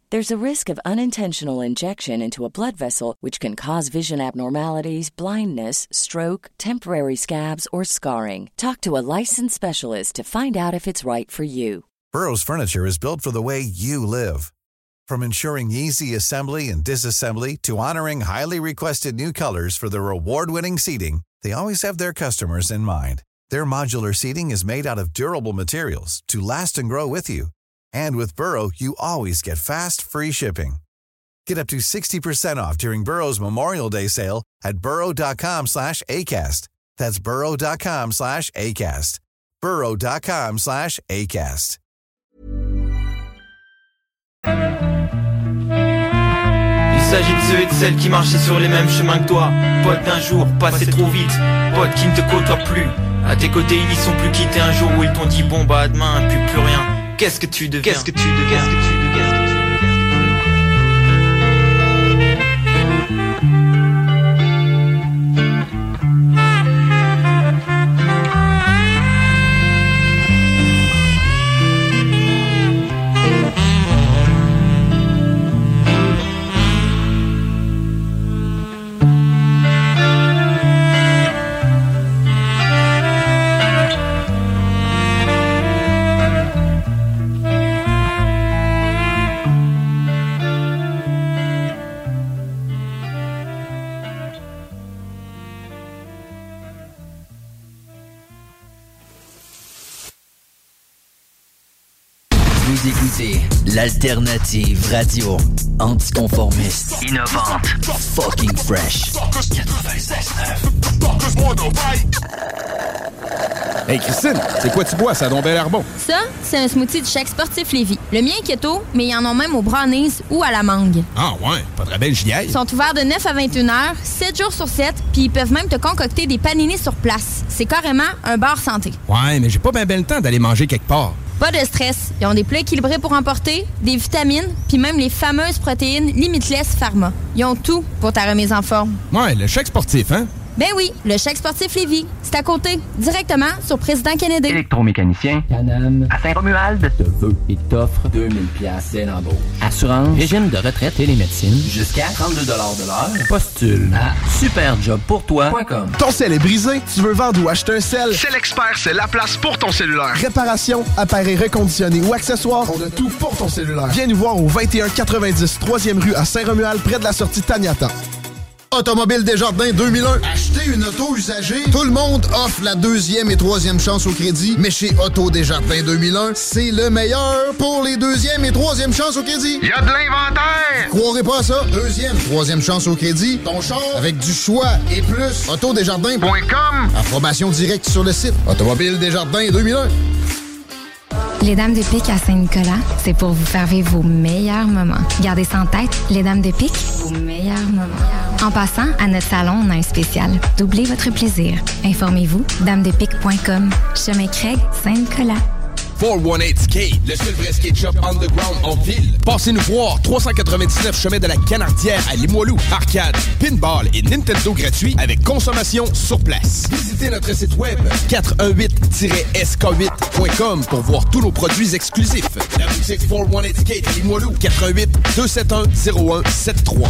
There's a risk of unintentional injection into a blood vessel, which can cause vision abnormalities, blindness, stroke, temporary scabs, or scarring. Talk to a licensed specialist to find out if it's right for you. Burrow's furniture is built for the way you live. From ensuring easy assembly and disassembly to honoring highly requested new colors for their award-winning seating, they always have their customers in mind. Their modular seating is made out of durable materials to last and grow with you. And with Burrow, you always get fast, free shipping. Get up to 60% off during Burrow's Memorial Day sale at burrow.com slash ACAST. That's burrow.com slash ACAST. burrow.com slash ACAST. Il s'agit de ceux et de celles qui marchaient sur les mêmes chemins que toi Pote d'un jour, passé trop vite Pote qui ne te côtoie plus À tes côtés ils n'y sont plus quittés un jour où ils t'ont dit bon bah demain puis plus rien Qu'est-ce que tu deviens? Qu'est-ce que tu deviens? L'alternative radio anticonformiste, innovante, fucking fresh. 96.9. Hey Christine, c'est quoi tu bois? Ça a donc bel air bon. Ça, c'est un smoothie du chèque sportif Lévis. Le mien est keto, mais ils en ont même au brownies ou à la mangue. Ah ouais, pas très belle j'y aille. Ils sont ouverts de 9 à 21 heures, 7 jours sur 7, puis ils peuvent même te concocter des paninis sur place. C'est carrément un bar santé. Ouais, mais j'ai pas bien ben le temps d'aller manger quelque part. Pas de stress. Ils ont des plats équilibrés pour emporter, des vitamines, puis même les fameuses protéines Limitless Pharma. Ils ont tout pour ta remise en forme. Ouais, le chèque sportif, hein? Ben oui, le chèque sportif Lévis. C'est à côté, directement sur Président Kennedy. Électromécanicien. Canam. À Saint-Romuald. Te veut et t'offre 2000 pièces dès l'embauche. Assurance. Régime de retraite et les médecines. Jusqu'à 32 de l'heure. Postule à superjobpourtoi.com. Ton sel est brisé, tu veux vendre ou acheter un sel? C'est l'expert, c'est la place pour ton cellulaire. Réparation, appareil reconditionné ou accessoires, on a tout pour ton cellulaire. Viens nous voir au 2190 3e rue à Saint-Romuald, près de la sortie Taniata. Automobile Desjardins 2001. Acheter une auto usagée. Tout le monde offre la deuxième et troisième chance au crédit. Mais chez Auto Desjardins 2001, c'est le meilleur pour les deuxième et troisième chances au crédit. Il y a de l'inventaire. Croirez pas à ça. Deuxième, troisième chance au crédit. Ton char avec du choix et plus. Autodesjardins.com. Approbation directe sur le site. Automobile Desjardins 2001. Les Dames de Pique à Saint-Nicolas, c'est pour vous faire vivre vos meilleurs moments. Gardez ça en tête, les Dames de Pique, vos meilleurs moments. En passant, à notre salon, on a un spécial. Doublez votre plaisir. Informez-vous, damedepique.com. Chemin Craig, Saint-Nicolas. 418 Skate, le seul vrai skate shop underground en ville. Passez nous voir, 399 chemin de la Canardière à Limoilou. Arcade, pinball et Nintendo gratuit avec consommation sur place. Visitez notre site web 418-sk8.com pour voir tous nos produits exclusifs. La boutique 418 Skate à Limoilou, 418 271 0173.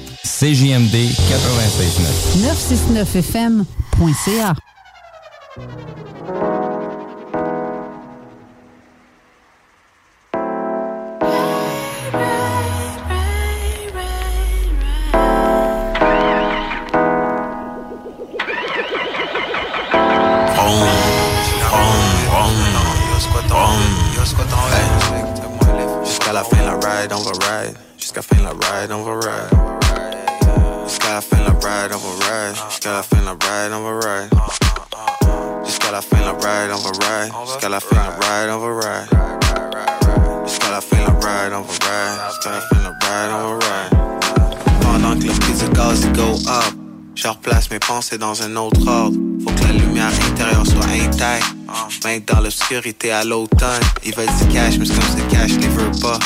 CJMD 96.9. 969fm.ca. Jusqu'à la fin la ride, on va ride. Jusqu'à la fin la ride, on va ride. Ride, va. Jusqu'à la fin la ride, on va ride. Jusqu'à la fin la ride, on va ride. Jusqu'à la fin la ride, on va ride. Jusqu'à la fin la ride, on va ride. Jusqu'à la fin la ride, on va ride. Pendant que le prix du gaz il go up, je replace mes pensées dans un autre ordre. Faut que la lumière intérieure soit intacte. Même dans l'obscurité à l'automne, ils veulent du cash, mais comme ce cash les veut pas.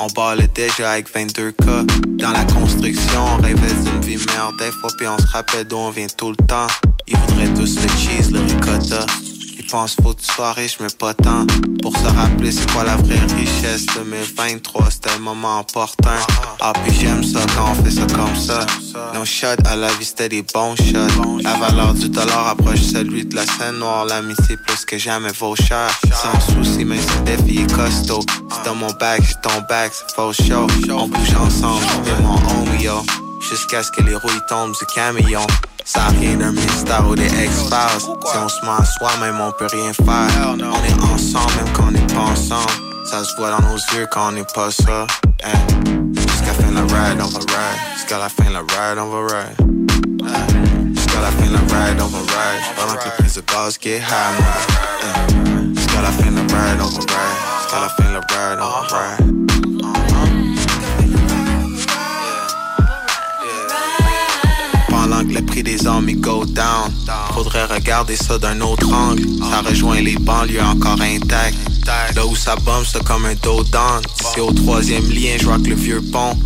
On balle déjà avec 22K. Dans la construction, on rêvait d'une vie meilleure des fois, puis on se rappelle d'où on vient tout le temps. Ils voudraient tous le cheese, le ricotta. Ils pensent faut tu sois riche, mais pas tant. Pour se rappeler c'est quoi la vraie richesse. 2023, c'était un moment important. Ah, puis j'aime ça quand on fait ça comme ça. Nos shots à la vie, c'était des bons shots. La valeur du dollar approche celui de la scène noire. L'amitié plus que jamais vaut cher. Sans souci, mais c'est des filles costauds. C'est dans mon bac, j'ai ton bac, c'est faux show. On bouge ensemble, c'est mon homie, yo. Jusqu'à ce que les rouilles tombent du camion. Ça a rien d'un mystère ou des ex-files. Si on se ment à soi-même, on peut rien faire. On est ensemble, même quand on n'est pas ensemble. Ça se voit dans nos yeux quand on n'est pas ça. Eh. Jusqu'à la fin la ride, on va ride. Jusqu'à la fin la ride, on va ride. Eh. Jusqu'à la fin la ride, on va ride. Pendant que le prix de get high. Eh. Jusqu'à la fin la ride, on va ride. Jusqu'à la fin la ride, on va ride. Les amis go down. Faudrait regarder ça d'un autre angle. Ça rejoint les banlieues encore intactes. Là où ça bombe, c'est comme un dos. C'est au troisième lien, je rock le vieux pont.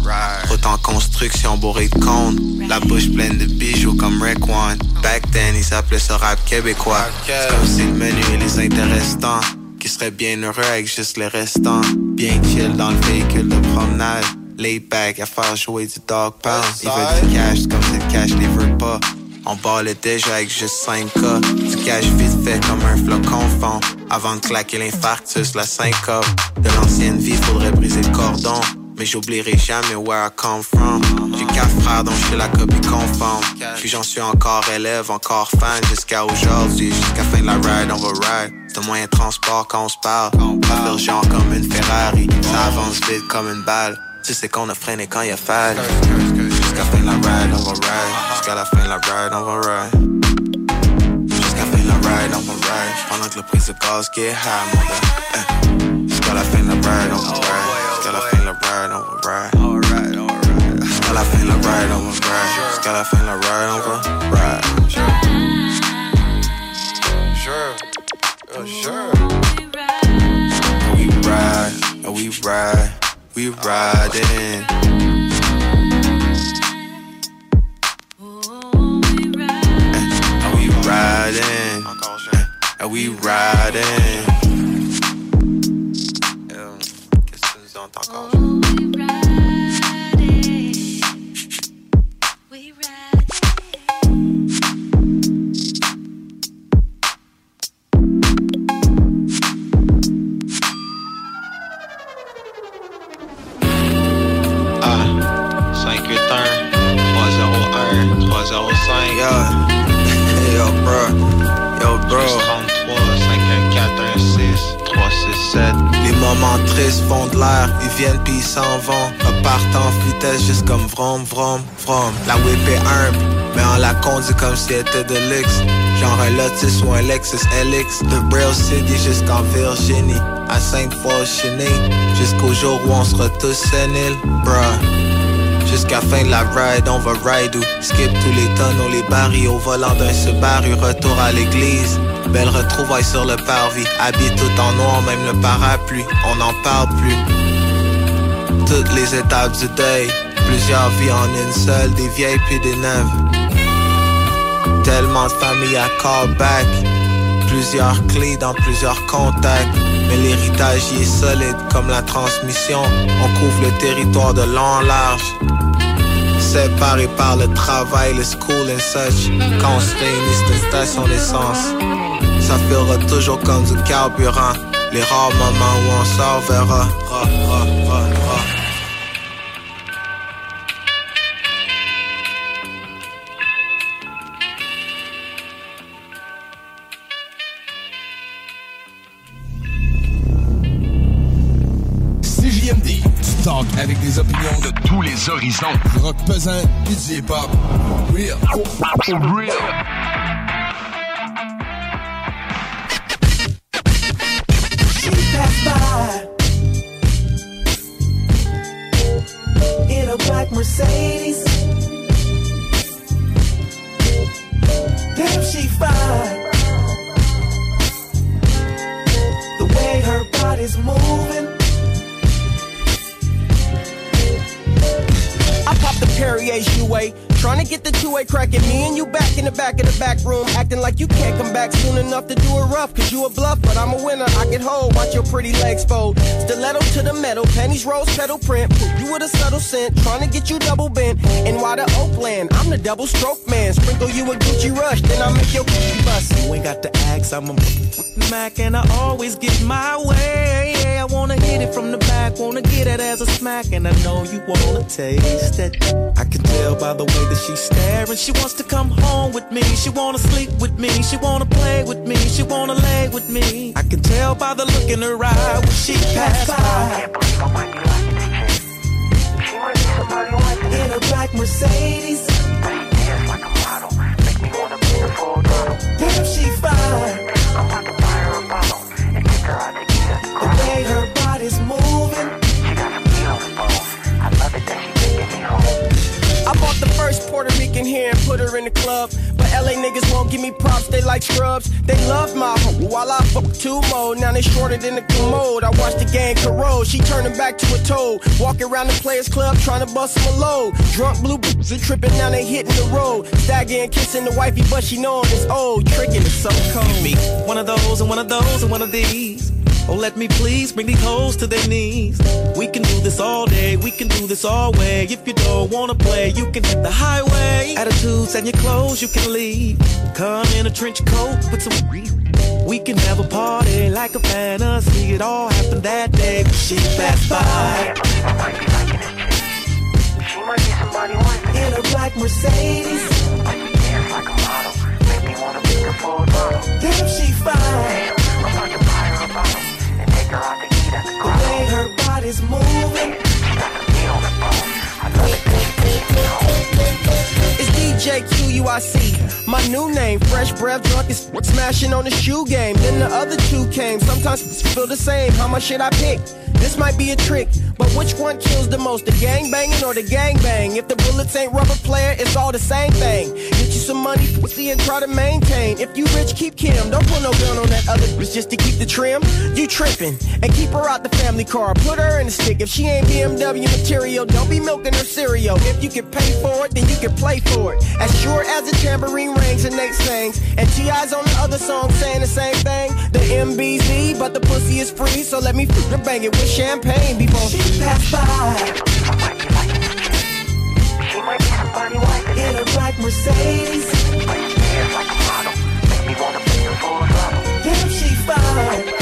En construction, bourré de. La bouche pleine de bijoux comme One. Back then, ils appelaient ça rap québécois. C'est comme si le menu et les intéressants. Qui seraient bien heureux avec juste les restants. Bien chill dans le véhicule de promenade. Laid back à faire jouer du dog pound. Il veut du cash comme si le cash les veut pas. On ballait déjà avec juste 5K. Du cash vite fait comme un flocon fond. Avant de claquer l'infarctus, la syncope. De l'ancienne vie, faudrait briser le cordon. Mais j'oublierai jamais where I come from. J'ai quatre frères dont je suis la copie conforme. Puis j'en suis encore élève, encore fan jusqu'à aujourd'hui. Jusqu'à fin de la ride, on va ride. C'est un moyen de transport quand on se parle. Pas d'urgence comme une Ferrari. Ça avance vite comme une balle. Tu sais qu'on a freiné quand. Jusqu'à fin la ride, on va ride. Jusqu'à la fin la ride, on va ride. Jusqu'à fin la ride, on va ride. Pendant que le prix get high, mon gars. Jusqu'à la fin la ride, on va ride. Jusqu'à la fin la ride, on va ride. Jusqu'à la fin la ride, on va ride. Jusqu'à la fin la ride, on va ride. Sure. Sure. Uh, we ride, we ride, we riding. And we riding, and we riding. 301 305 Yo, yo bro, yo bro. 33 514 16 367 Les moments tristes font de l'air, ils viennent puis ils s'en vont. Repartent en vitesse juste comme vrom vrom vrom La whip est humble, mais on la conduit comme si elle était de luxe. Genre un Lotus ou un Lexus LX De Braille City jusqu'en Virginie. À Sainte-Foy Cheney Jusqu'au jour où on sera tous séniles Bruh Jusqu'à fin de la ride, on va ride ou skip tous les tonneaux, les barils au volant d'un Subaru, retour à l'église. Belle retrouvaille sur le parvis, habillé tout en noir, même le parapluie, on n'en parle plus. Toutes les étapes du deuil, plusieurs vies en une seule, des vieilles puis des neuves. Tellement de familles à callback, plusieurs clés dans plusieurs contacts. Mais l'héritage y est solide comme la transmission. On couvre le territoire de long en large. Séparés par le travail, le school and such. Quand on se réunit, c'est une. Ça fera toujours comme du carburant. Les rares moments où on sort verra. Opinions de tous les horizons. Du rock pesant et du hip-hop. Real. Real. She passed by in a black Mercedes. To get the two-way cracking. Me and you back in the back of the back room, acting like you can't come back soon enough to do it rough. Cause you a bluff, but I'm a winner. I get hold, watch your pretty legs fold. Stiletto to the metal, pennies rose pedal print. You with a subtle scent, trying to get you double bent. And why the Oakland? I'm the double stroke man. Sprinkle you a Gucci rush, then I make your cookie bust. You ain't got to ask, I'm a Mac and I always get my way. I wanna hit it from the back, wanna get it as a smack, and I know you wanna taste it. I can tell by the way that she's staring. She wants to come home with me, she wanna sleep with me, she wanna play with me, she wanna lay with me. I can tell by the look in her eye when she passed by. In a black Mercedes. Dance like a model, make me wanna be a full. Damn, she fine. The way her body's moving. I bought the first Puerto Rican here and put her in the club. But LA niggas won't give me props, they like scrubs. They love my hoe while I fuck two more. Now they shorter than the commode. I watch the gang corrode. She turning back to a toad. Walking around the players club trying to bust them a load. Drunk blue boots are tripping, now they hitting the road. Staggering, kissing the wifey, but she knowing it's old. Tricking it's so cold. Me, one of those and one of those and one of these. Oh, let me please bring these hoes to their knees. We can do this all day, we can do this all way. If you don't wanna play, you can hit the highway. Attitudes and your clothes, you can leave. Come in a trench coat with some. We can have a party like a fantasy. It all happened that day when she passed by. She might be somebody wife. In a black Mercedes. Dance like a model. Make me wanna full throttle. Damn, she fine. Body's moving. She got some meat on the bone. I love it, It's DJ Quik, my new name. Fresh breath, drunk is smashing on the shoe game. Then the other two came. Sometimes feel the same. How much should I pick? This might be a trick, but which one kills the most? The gang banging or the gang bang? If the bullets ain't rubber player, it's all the same thing. Get you some money, pussy, and try to maintain. If you rich, keep Kim. Don't put no gun on that other bitch just to keep the trim. You tripping and keep her out the family car. Put her in the stick. If she ain't BMW material, don't be milking her cereal. If you can pay for it, then you can play for it. As sure as the tambourine rings and Nate sings, and T.I.'s on the other song saying the same thing. The MBZ, but the pussy is free, so let me f- bang it with champagne before she pass by. She might be somebody wife. In a black Mercedes. Dance like a model. Make me wanna make her full throttle. Damn, she fine.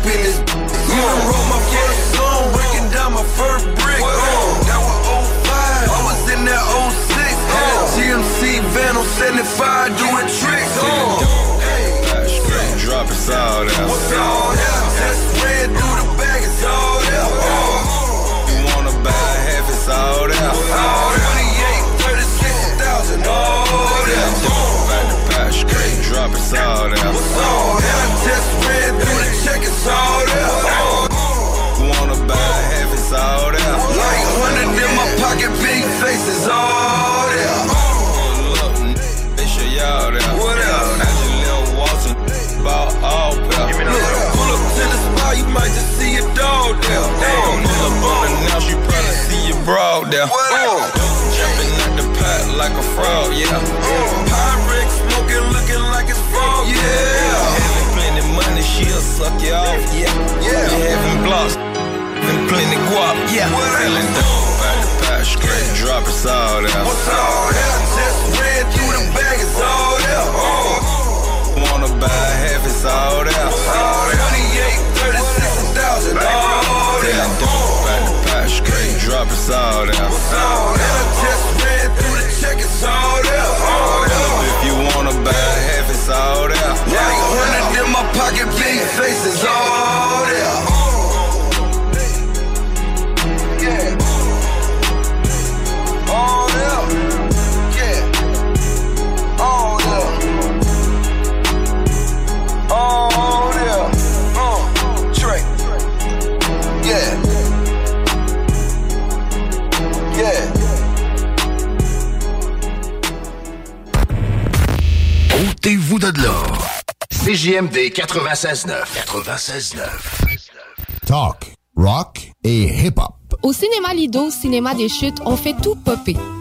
up in this. You done wrote my first song, breaking down my first brick. That was 05, I was in that 06. GMC van on 75, doing tricks. Straight drop it's all there. What's all there? Just ran through the bag, it's all there. You wanna buy half, it's all there. 28, 36,000, all there. Back to back, straight drop it's all there. What's all there? Just ran broad there. Jumping out the pot like a frog, yeah. Pyrex smoking, looking like it's frog, yeah. Having plenty money, she'll suck you off, yeah. Yeah. You having blocks, and plenty guap, yeah. Selling dope out the pot straight drop it's all there. What's all there? Just ran through the bag, it's all there. Uh. Wanna buy half, it's all there. 28, 36,000, all there. Straight drop it's all there. What's all there? Just ran through the check, it's all there. All there. If you wanna buy half, it's all there. Like hundred in my pocket, big faces, all there. CJMD 96.9. 96.9. Talk, rock et hip-hop. Au cinéma Lido, cinéma des chutes, on fait tout popper.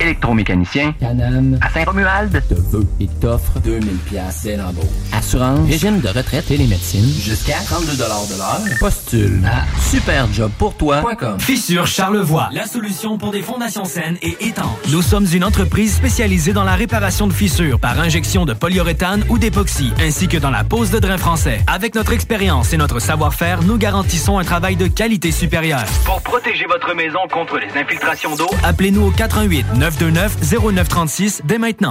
Électromécanicien, Canam, à Saint-Romuald, te veut et t'offre 2000 pièces dès l'embauche. Assurance, régime de retraite et les médecines, jusqu'à 32 de l'heure. Postule à superjobpourtoi.com. Fissure Charlevoix, la solution pour des fondations saines et étanches. Nous sommes une entreprise spécialisée dans la réparation de fissures par injection de polyuréthane ou d'époxy, ainsi que dans la pose de drain français. Avec notre expérience et notre savoir-faire, nous garantissons un travail de qualité supérieure. Pour protéger votre maison contre les infiltrations d'eau, Appelez-nous au 418 929 0936 dès maintenant.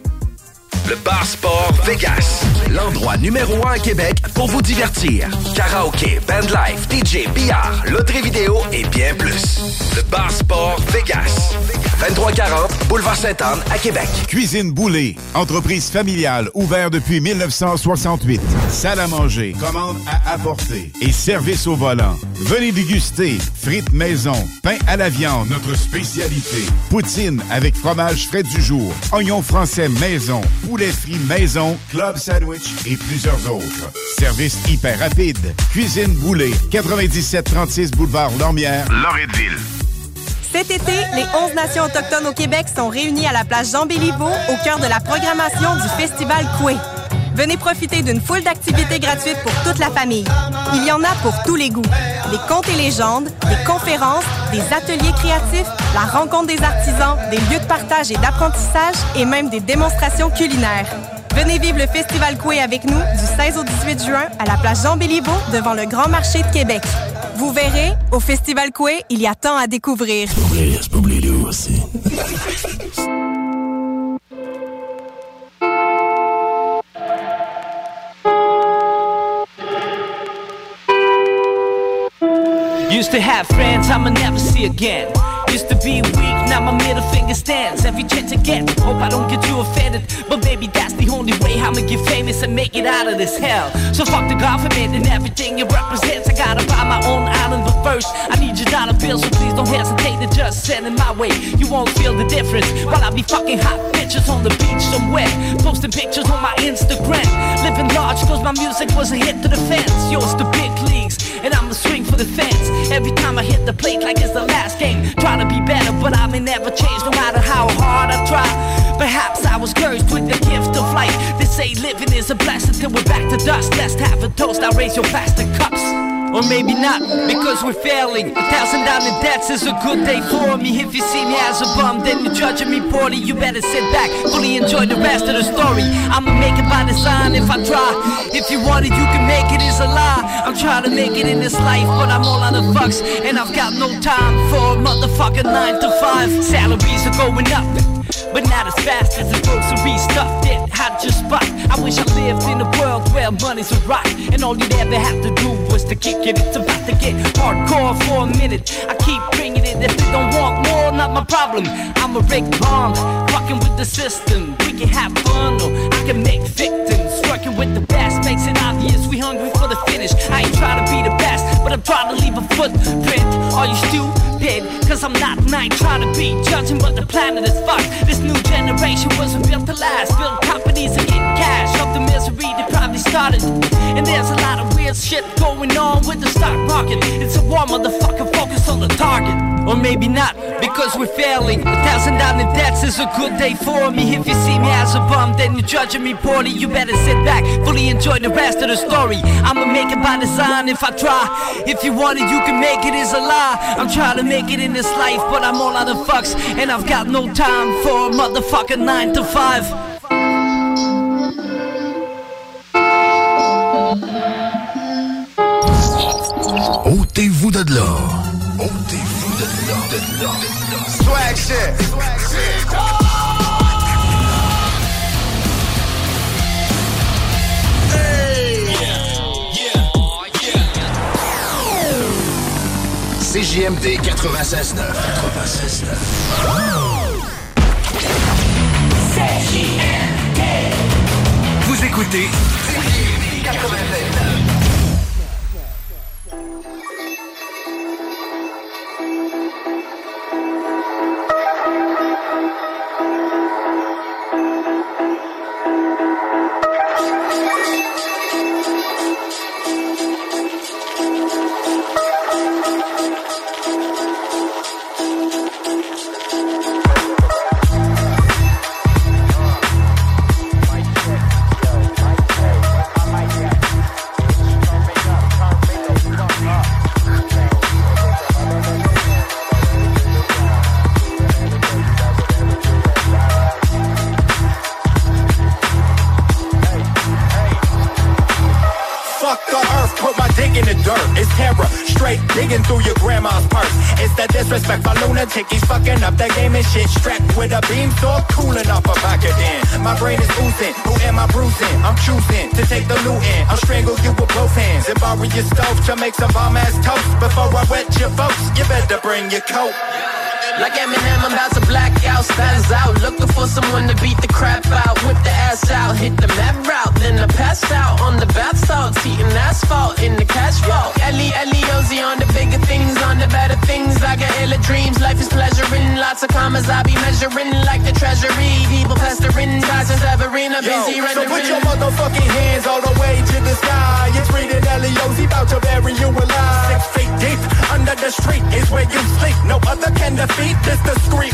Le Bar Sport Vegas. L'endroit numéro un à Québec pour vous divertir. Karaoke, bandlife, DJ, billard, loterie vidéo et bien plus. Le Bar Sport Vegas. 2340 Boulevard Sainte-Anne à Québec. Cuisine Boulée, entreprise familiale ouverte depuis 1968. Salle à manger, commande à apporter et service au volant. Venez déguster frites maison, pain à la viande, notre spécialité. Poutine avec fromage frais du jour, oignons français maison, frit maison, club sandwich et plusieurs autres. Service hyper rapide. Cuisine Boulée, 9736 boulevard Lormière, Loretteville. Cet été, les 11 nations autochtones au Québec sont réunies à la place Jean Béliveau au cœur de la programmation du Festival Coué. Venez profiter d'une foule d'activités gratuites pour toute la famille. Il y en a pour tous les goûts. Des contes et légendes, des conférences, des ateliers créatifs, la rencontre des artisans, des lieux de partage et d'apprentissage et même des démonstrations culinaires. Venez vivre le Festival Coué avec nous du 16 au 18 juin à la place Jean Béliveau devant le Grand Marché de Québec. Vous verrez, au Festival Coué, il y a tant à découvrir. Used to have friends I'ma never see again. Used to be weak, now my middle finger stands. Every chance I get, hope I don't get too offended. But baby, that's the only way I'ma get famous and make it out of this hell. So fuck the government and everything it represents. I gotta buy my own island, but first I need your dollar bill, so please don't hesitate to just send it my way. You won't feel the difference while I be fucking hot bitches on the beach somewhere, posting pictures on my Instagram. Living large cause my music was a hit to the fans. Yours the big and I'ma swing for the fence. Every time I hit the plate like it's the last game. Try to be better, but I may never change no matter how hard I try. Perhaps I was cursed with the gift of life. They say living is a blessing till we're back to dust. Let's have a toast. I'll raise your plastic cups. Or maybe not, because we're failing. A thousand dollar debts is a good day for me. If you see me as a bum, then you're judging me poorly. You better sit back, fully enjoy the rest of the story. I'ma make it by design if I try. If you want it, you can make it, it's a lie. I'm trying to make it in this life, but I'm all out of fucks. And I've got no time for a motherfucking 9 to 5. Salaries are going up. But not as fast as the grocery stuff did. I just spot? I wish I lived in a world where money's a rock. And all you'd ever have to do was to kick it. It's about to get hardcore for a minute. I keep bringing it. If they don't want more, not my problem. I'm a Rick Bond, fucking with the system. We can have fun, or I can make victims. Working with the best makes it obvious we hungry for the finish. I ain't trying to be the best, but I'm trying to leave a footprint. Are you stupid? Cause I'm not, and I ain't trying to be judging, but the planet is fucked. This new generation wasn't built to last. Build companies and get And there's a lot of weird shit going on with the stock market. It's a war, motherfucker, focus on the target. Or maybe not, because we're failing. A thousand dollar debts is a good day for me. If you see me as a bum, then you're judging me poorly. You better sit back, fully enjoy the rest of the story. I'ma make it by design if I try. If you want it, you can make it, is a lie. I'm trying to make it in this life, but I'm all out of fucks. And I've got no time for a motherfucking 9 to 5. Ôtez-vous de là. Ôtez-vous de là, de là, de là. Swag shit. Swag shit. CJMD 96.9. 96.9. Vous écoutez CJMD 96.9. lunatic. Fucking up that game and shit. Strapped with a beanstalk, cooling off a pocket in. My brain is oozing. Who am I bruising? I'm choosing to take the loot in. I'll strangle you with both hands and borrow your stove to make some bomb ass toast. Before I wet your folks, you better bring your coat. Like Eminem, I'm about to black out, stands out. Looking for someone to beat the crap out. Whip the ass out, hit the map route. Then I pass out on the bath salts, eating asphalt in the cash vault. Ellie, Ellie, Ozzy on the bigger things, on the better things. I got illa dreams, life is pleasuring. Lots of commas I be measuring like the treasury. People pestering, Tyson Severina, busy Yo, so rendering. put your motherfucking hands all the way to the sky. It's reading Elio's about to bury you alive. Six feet deep under the street is where you sleep. No other can defeat this discreet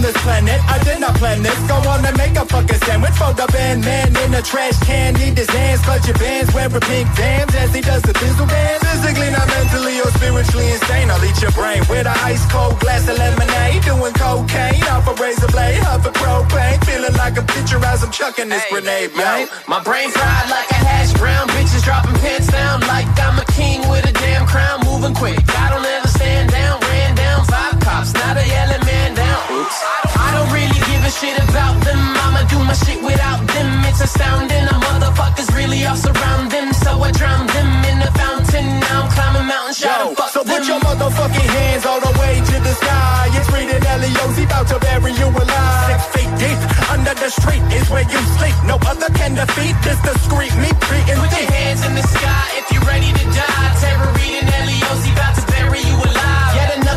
from this planet. I did not plan this. Go on and make a fucking sandwich for the band man in a trash can. Need his hands, clutch your bands, wearing pink dams as he does the thistle dance. Physically, not mentally or spiritually insane. I'll eat your brain with a ice cold glass of lemonade. Doing cocaine off a razor blade, huff a propane. Feeling like a pitcher as I'm chucking this grenade, man. My brain fried like a hash brown. Bitches dropping pants down like I'm a king with a damn crown. Moving quick, I don't ever stand down. Ran down five cops, now they yelling man down. I don't really give a shit about them. I'ma do my shit without them. It's astounding. A motherfuckers really all surround them. So I drown them in the fountain. Now I'm climbing Yo, to fuck so them. put your motherfucking hands all the way to the sky. It's reading Elio's about to bury you alive. Six feet deep under the street is where you sleep. No other can defeat this discreet me. Put your hands in the sky if you're ready to die. Terror reading Elio's about to bury you alive. Yet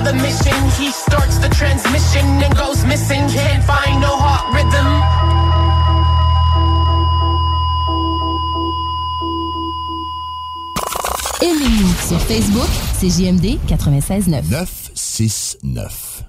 another mission, he starts the transmission and goes missing. Can't find no heart rhythm. Aimez-nous sur Facebook, CJMD 96.9. 969.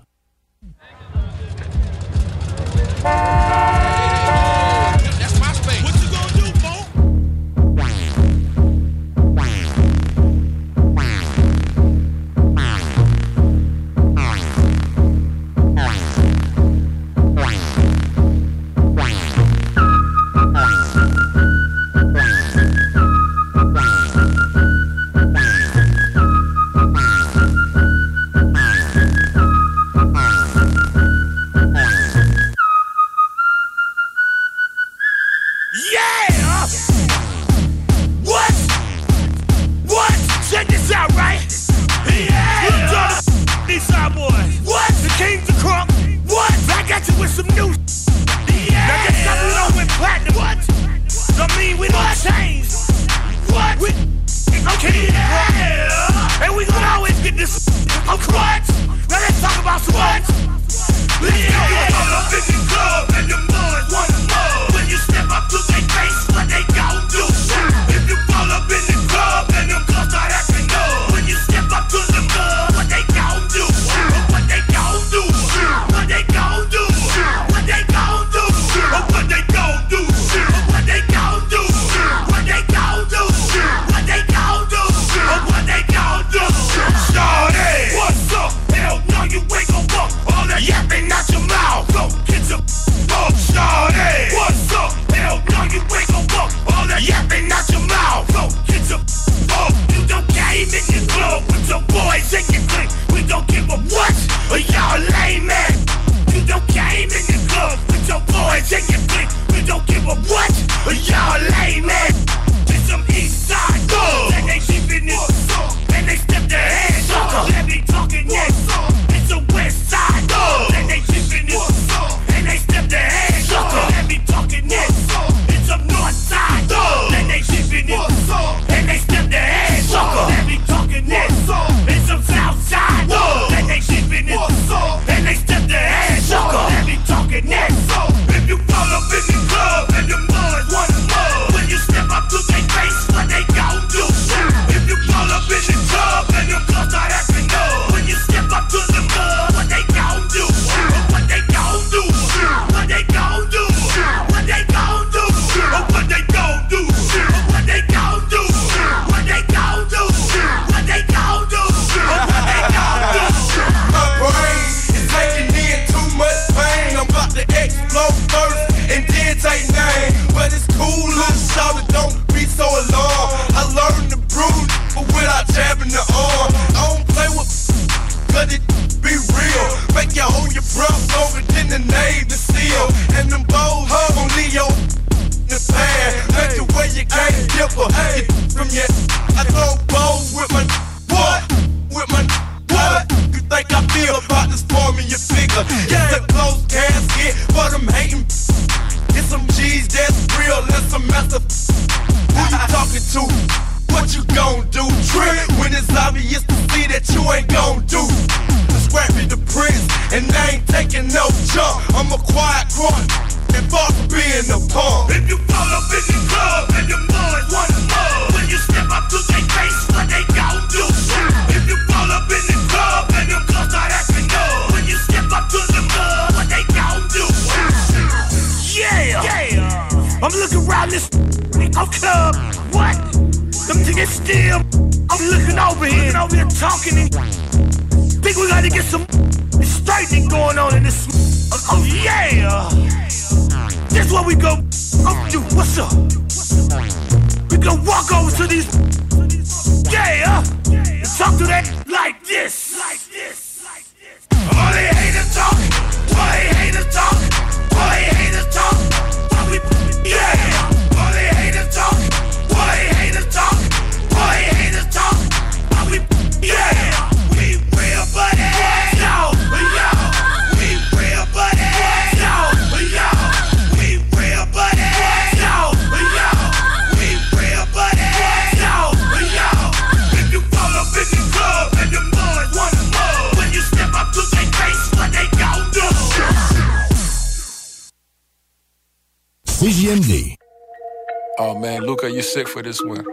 you sick for this one.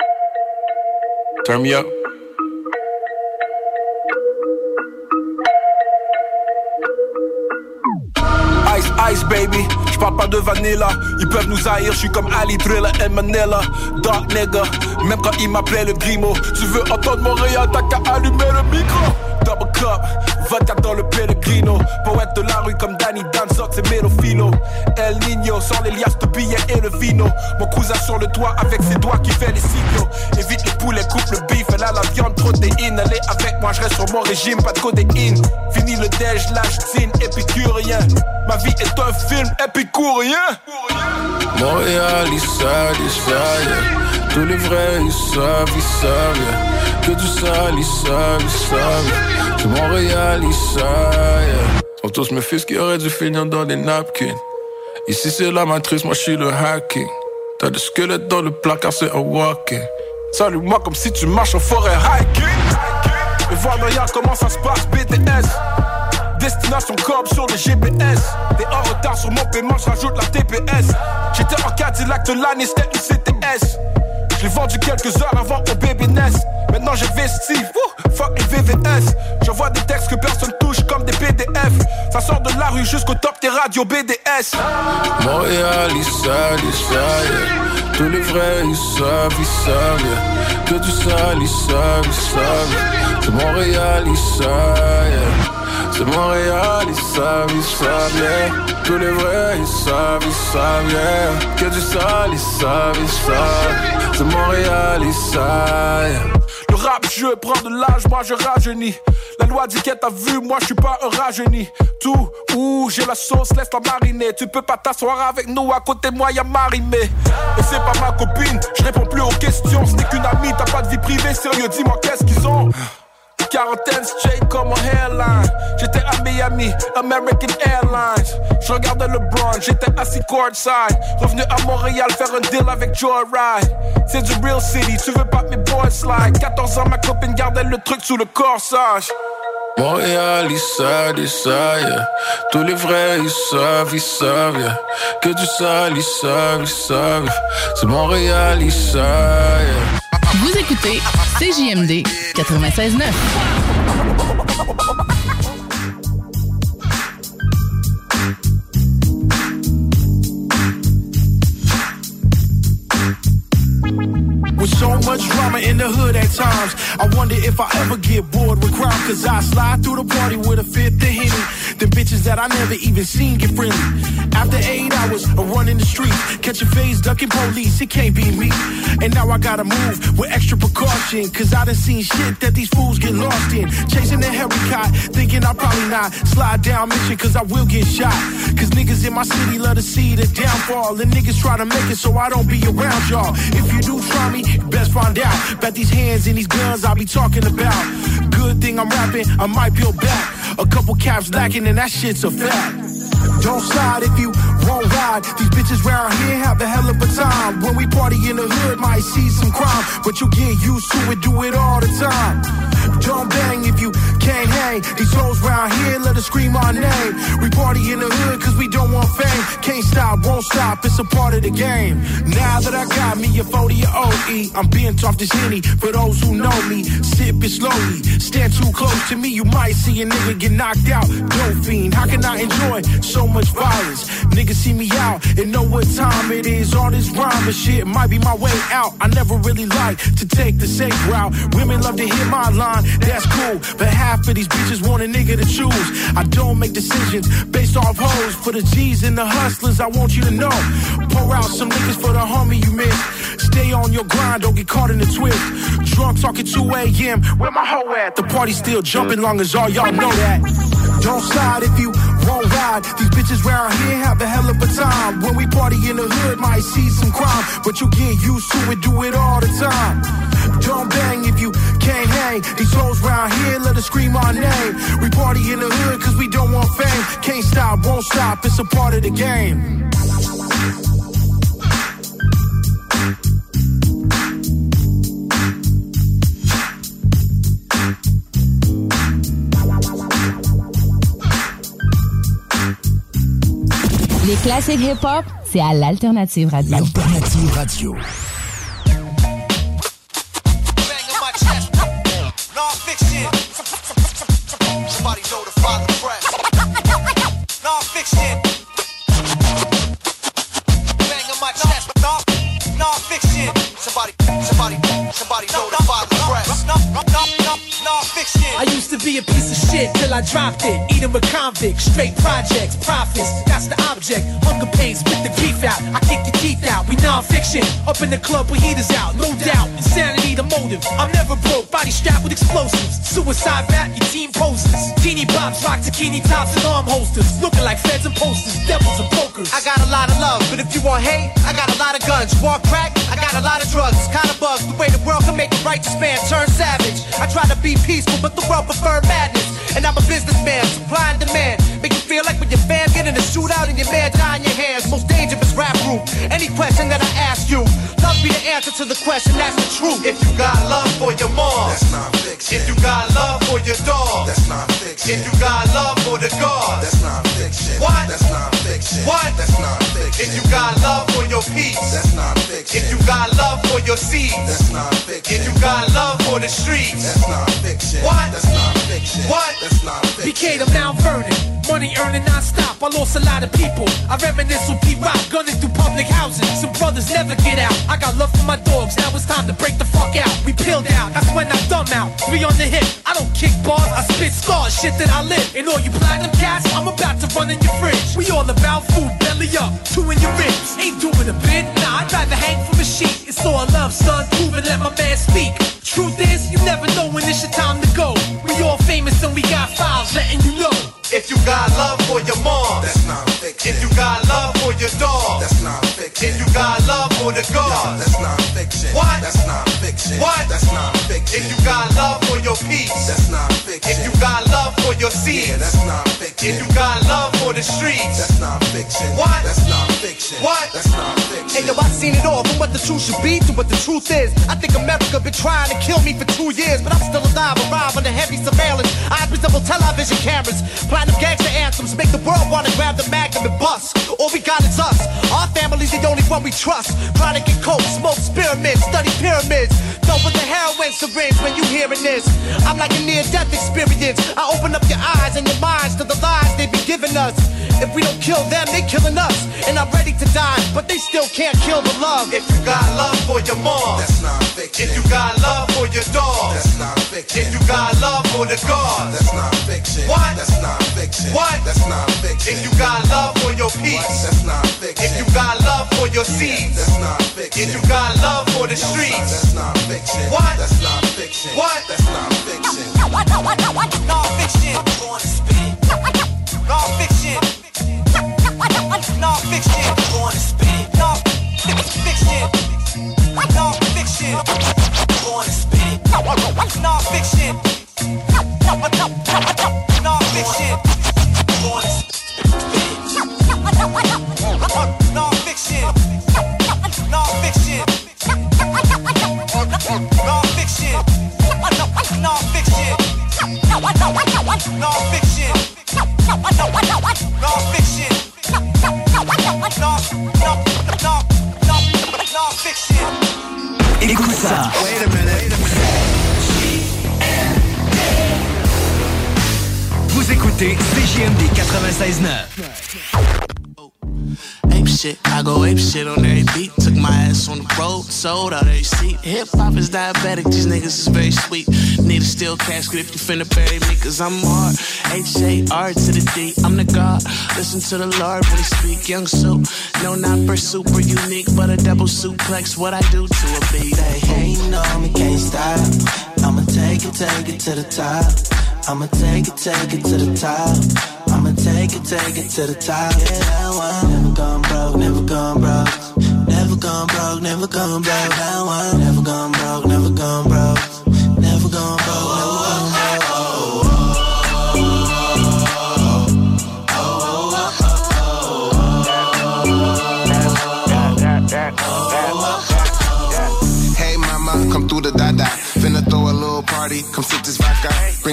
Turn me up. Ice, ice, baby. J'parle pas de vanilla. Ils peuvent nous haïr, j'suis comme Ali Thriller et Manila. Dark nigga. Même quand ils m'appelaient le grimo. Tu veux entendre Montréal, t'as qu'à allumer le micro. Double cup, vodka dans le Pellegrino. Poète de la rue comme Danny Danzok, c'est Melofilo. El Nino, sans les liasses de billets et le vino. Mon cousin sur le toit avec ses doigts qui fait les signaux. Évite le poulet, coupe le beef, elle a la viande, protéine. Allez avec moi, je reste sur mon régime, pas de codéine. Fini le déj, lâche, zine, épicurien. Ma vie est un film épicurien. Montréal, yeah. Tous les vrais, ils savent, ils savent, yeah. Que du sale, ils savent, ils savent. C'est Montréal, ils savent, yeah. Sont tous mes fils qui auraient dû finir dans des napkins. Ici, c'est la matrice, moi, je suis le hacking. T'as des squelettes dans le placard, c'est un walking. Salut-moi comme si tu marches en forêt hiking. Et voir Noya comment ça se passe, BTS. Destination Cobb sur le GPS. T'es en retard sur mon paiement, j'ajoute la TPS. J'étais en Cadillac de l'année, c'était une CTS. Je l'ai vendu quelques heures avant au bébé Ness. Maintenant j'ai vesti, wouh, fuck les VVS. J'envoie des textes que personne touche comme des PDF. Ça sort de la rue jusqu'au top des radios BDS. Montréal, ils savent, ils savent. Tous les vrais, ils savent, ils savent, yeah. Que du sale, ils savent, ils savent. C'est Montréal, ils savent, yeah. C'est Montréal, ils savent, ils savent, yeah. Tous les vrais, ils savent, ils savent, yeah. Que du sale, ils savent, ils savent. C'est Montréal. Le rap, je prends de l'âge, moi je rajeunis. La loi dit qu'elle t'a vu, moi je suis pas un rajeuni. Tout, ouh, j'ai la sauce, laisse-la mariner. Tu peux pas t'asseoir avec nous, à côté de moi y'a Marimé. Et c'est pas ma copine, je réponds plus aux questions. Ce n'est qu'une amie, t'as pas de vie privée, sérieux, dis-moi qu'est-ce qu'ils ont? Quarantaine straight comme mon hairline. J'étais à Miami, American Airlines. Je regardais LeBron, j'étais assis courtside. Revenu à Montréal faire un deal avec Joe Ride. C'est du real city, tu veux pas mes boys slide. 14 ans, ma copine gardait le truc sous le corsage. Montréal, ils savent, ils savent. Tous les vrais, ils savent, ils savent, yeah. Que du sale, ils savent, ils savent. C'est Montréal, ils savent. Vous écoutez CJMD 96.9. With so much drama in the at times, I wonder if I ever get bored with crowd. Cause I slide through the party with a fifth of Henny. The bitches that I never even seen get friendly. After eight hours of running the streets, catching phase, ducking police, it can't be me. And now I gotta move with extra precaution. Cause I done seen shit that these fools get lost in. Chasing the Harry thinking I'll probably not slide down mission cause I will get shot. Cause niggas in my city love to see the downfall. And niggas try to make it so I don't be around y'all. If you do try me, best find out. Bet these and these guns I'll be talking about. Good thing I'm rapping, I might peel back. A couple caps lacking and that shit's a fact. Don't slide if you won't ride. These bitches round here have a hell of a time. When we party in the hood, might see some crime, but you get used to it, do it all the time. Don't bang if you can't hang. These hoes round here let us scream our name. We party in the hood cause we don't want fame. Can't stop, won't stop, it's a part of the game. Now that I got me a 40 OE, I'm being off this henny for those who know me. Sip it slowly, stand too close to me, you might see a nigga get knocked out. Dope fiend, how can I enjoy so much violence? Niggas see me out and know what time it is. All this rhyme and shit might be my way out. I never really like to take the safe route. Women love to hear my line, that's cool. But half of these bitches want a nigga to choose. I don't make decisions based off hoes. For the G's and the hustlers, I want you to know. Pour out some niggas for the homie you miss. Stay on your grind, don't get caught in the twist. Drunk talking 2 a.m. Where my hoe at? The party still jumping long as all y'all know that. Don't slide if you won't ride. These bitches round here have a hell of a time. When we party in the hood, might see some crime, but you get used to it, do it all the time. Don't bang if you can't hang. These hoes round here let us scream our name. We party in the hood cause we don't want fame. Can't stop, won't stop, it's a part of the game. Les classiques hip-hop, c'est à l'Alternative Radio. Alternative Radio. fiction. Banging my chest, non fiction. Somebody, somebody, somebody the father fresh. Non-fiction. shit till I dropped it. Eating with convicts, straight projects, profits. That's the object. Hunger pains, spit the beef out. I kick your teeth out. We non-fiction. Up in the club with heaters out, no doubt. Insanity the motive. I'm never broke. Body strapped with explosives. Suicide rap, your team poses. Teeny bops, rock zucchini tops and arm holsters. Looking like feds and posters, devils and pokers. I got a lot of love, but if you want hate, I got a lot of guns. You want crack? I got a lot of drugs. It's kinda bugs the way the world can make a righteous man turn savage. I try to be peaceful, but the world prefer madness. And I'm a businessman, supply and demand. Make you feel like when your fam get in a shootout and your man die in your hands. Most dangerous rap group. Any question that I ask you, love be the answer to the question. That's the truth. If you got love for your mom, that's not fiction. If you got love for your dog, that's not fiction. If you got love for the God, that's not fiction. What? That's not fiction. What? That's not fiction. If you got love for your peace, that's not fiction. If you got love for your seeds, that's not fiction. If you got love for the streets, that's not fiction. What? That's not fiction. What? That's not fiction. BK to Mount Vernon. Money earning non-stop. I lost a lot of people. I reminisce with P-Rock, gunning through public housing. Some brothers never get out. I got love for my dogs. Now it's time to break the fuck out. We peeled out. That's when I dumb out. Three on the hip. I don't kick bars. I spit scars. Shit that I live. And all you platinum cats, I'm about to run in your fridge. We all about food. Belly up. Two in your ribs. Ain't doing a bit. Nah, I'd rather hang from a sheet. It's all love, son. Prove and let my man speak. Truth is, you never know when it's your time to go. We all famous and we got files letting you know. If you got love for your mom, that's not fiction. If you got love for your dog, that's not fiction. If you got love for the God, that's not fiction. What? That's not fiction. What? That's not fiction. If you got love for your peace, that's not fiction. If you got love for your seeds, yeah, that's not fiction. If you got love for the streets, that's not fiction. What? That's not fiction. What? That's not fiction. Hey yo, I seen it all from what the truth should be to what the truth is. I think America been trying to kill me for two years, but I'm still alive, arrive under heavy surveillance. Eyes resemble television cameras. Platinum gangster anthems make the world wanna grab the magnum and bust. All we got is us. Our family's the only one we trust. To get coke, smoke spearmint, study pyramids. Dope with the heroin syringe when you hearing this. I'm like a near-death experience. I open up your eyes and your minds to the lies they be giving us. If we don't kill them, they killing us. And I'm ready to die, but they still can't kill the love. If you got love for your mom, that's not fiction. If you got love for your dog, that's not fiction. If you got love for the God, that's not fiction. What? That's not fiction. What? That's not fiction. If you got love for your peace, that's not fiction. If you got love for your seeds, that's not fiction. If you got love for the streets, that's not fiction fiction. What? That's not fiction. What? That's not fiction. Not fiction. I'm going to spit. Not fiction. Cause I'm R to the D, I'm the God. Listen to the Lord when he speak. Young soup, no, not for super unique, but a double suplex. What I do to a beat, hey. Hating on me, can't stop. I'ma take it, take it to the top. I'ma take it, take it to the top. I'ma take it, take it to the top. Yeah, one. Never gone broke, never gone broke. Never gone broke, never gone broke. That one. Never gone broke, never gone broke.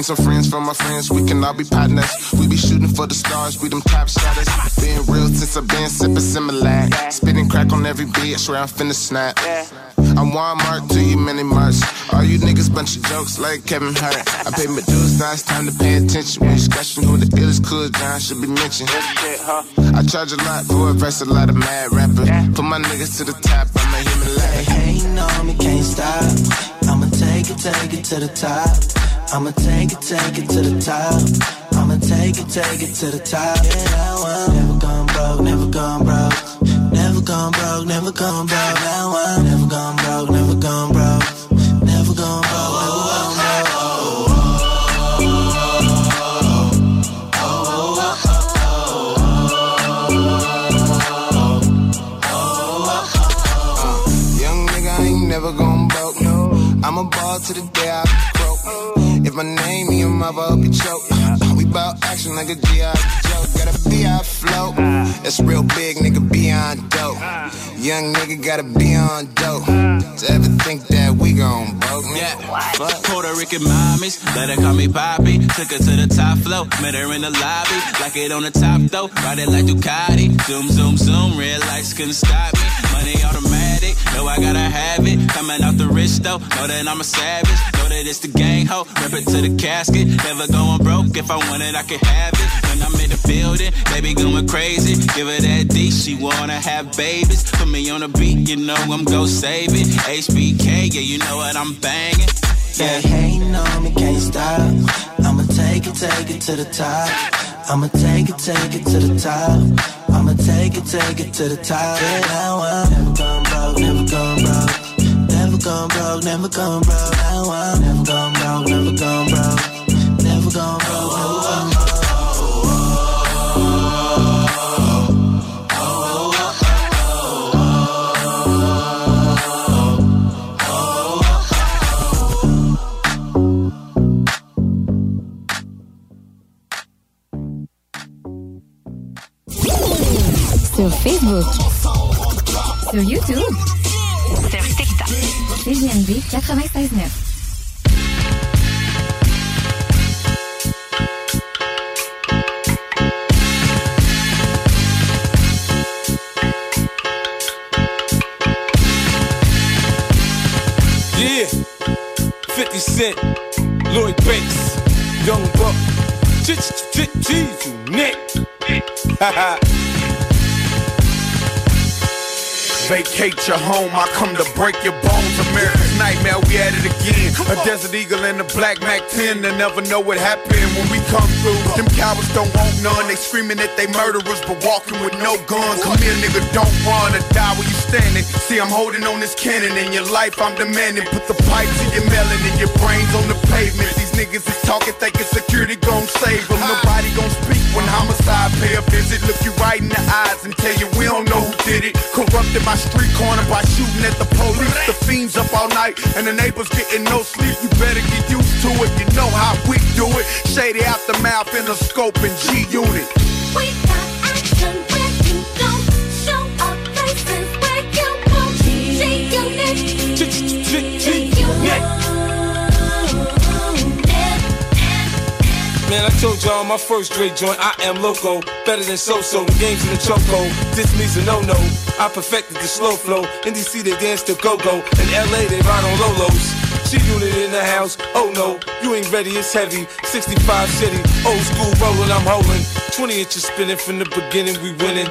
Some friends from my friends, we can all be partners. We be shooting for the stars, we them top shotters. Being real since I've been sipping similar. Spitting crack on every beat, swear I'm finna snap. I'm Walmart to you many marks. All you niggas bunch of jokes like Kevin Hart. I pay my dues, now it's time to pay attention. When you scratching who the illest cool John should be mentioned. I charge a lot for a verse, a lot of mad rappers. Put my niggas to the top, I'm a human life. Hating on me, can't stop. I'ma take it, take it to the top. I'ma take it, take it to the top. I'ma take it, take it to the top. Yeah, I want. Never gone broke, never gone broke. Never gone broke, never gone broke. Now I'm never gone broke, never gone broke. Never gone broke, never gone ain't never gon' broke. I'm a ball to the day I broke. My name in your mother, hope you choke. We bout action like a G.I. Joe. Got a B.I. flow. That's real big, nigga, beyond dope. Young nigga gotta be on dope. To ever think that we gon' broke, Yeah, Puerto Rican mommies, let her call me Poppy. Took her to the top floor, met her in the lobby. Like it on the top though, ride it like Ducati. Zoom, zoom, zoom, red lights couldn't stop me. Money automatic, know I gotta have it. Coming out the wrist though, know that I'm a savage. That it's the gang ho, rip it to the casket. Never going broke, if I want it, I can have it. When I'm in the building, baby going crazy. Give her that D, she wanna have babies. Put me on the beat, you know I'm go save it. HBK, yeah, you know what I'm banging. Yeah, hating on me, can't stop. I'ma take it, take it to the top. I'ma take it, take it to the top. I'ma take it, take it to the top. Yeah, now I'm never gone broke, never gone broke. Never gone broke, never gone broke. Now I'm never gone broke, never gone broke. Never gone broke, never gone broke. Facebook. Sur YouTube. CGMD 969. Yeah, 50 Cent, Lloyd Banks, Young Buck, Ch Ch Ch Cheese, Nick. Vacate your home, I come to break your bones. America's nightmare, we at it again. A Desert Eagle and a Black Mac 10, they never know what happened when we come through. Them cowards don't want none, they screaming that they murderers, but walking with no gun. Come here, nigga, don't run or die where you standing. See, I'm holding on this cannon in your life, I'm demanding. Put the pipes in your melon and your brains on the pavement. These niggas is talking, thinking security gon' save them. Nobody gon' speak when homicide pay a visit. Look you right in the eyes and tell you we don't know who did it. Corrupted my street corner by shooting at the police. The fiends up all night and the neighbors getting no sleep. You better get used to it. You know how we do it. Shady out the mouth in the scope and G unit. We got action where you don't show up places where you won't see your Man, I told y'all my first Dre joint, I am loco. Better than so-so, game's in the choco. This means a no-no. I perfected the slow flow. In DC, they dance to go-go. In LA, they ride on Lolos. G unit in the house, oh no, you ain't ready, it's heavy. 65 city, old school rolling, I'm holding. 20 inches spinning from the beginning, we winning.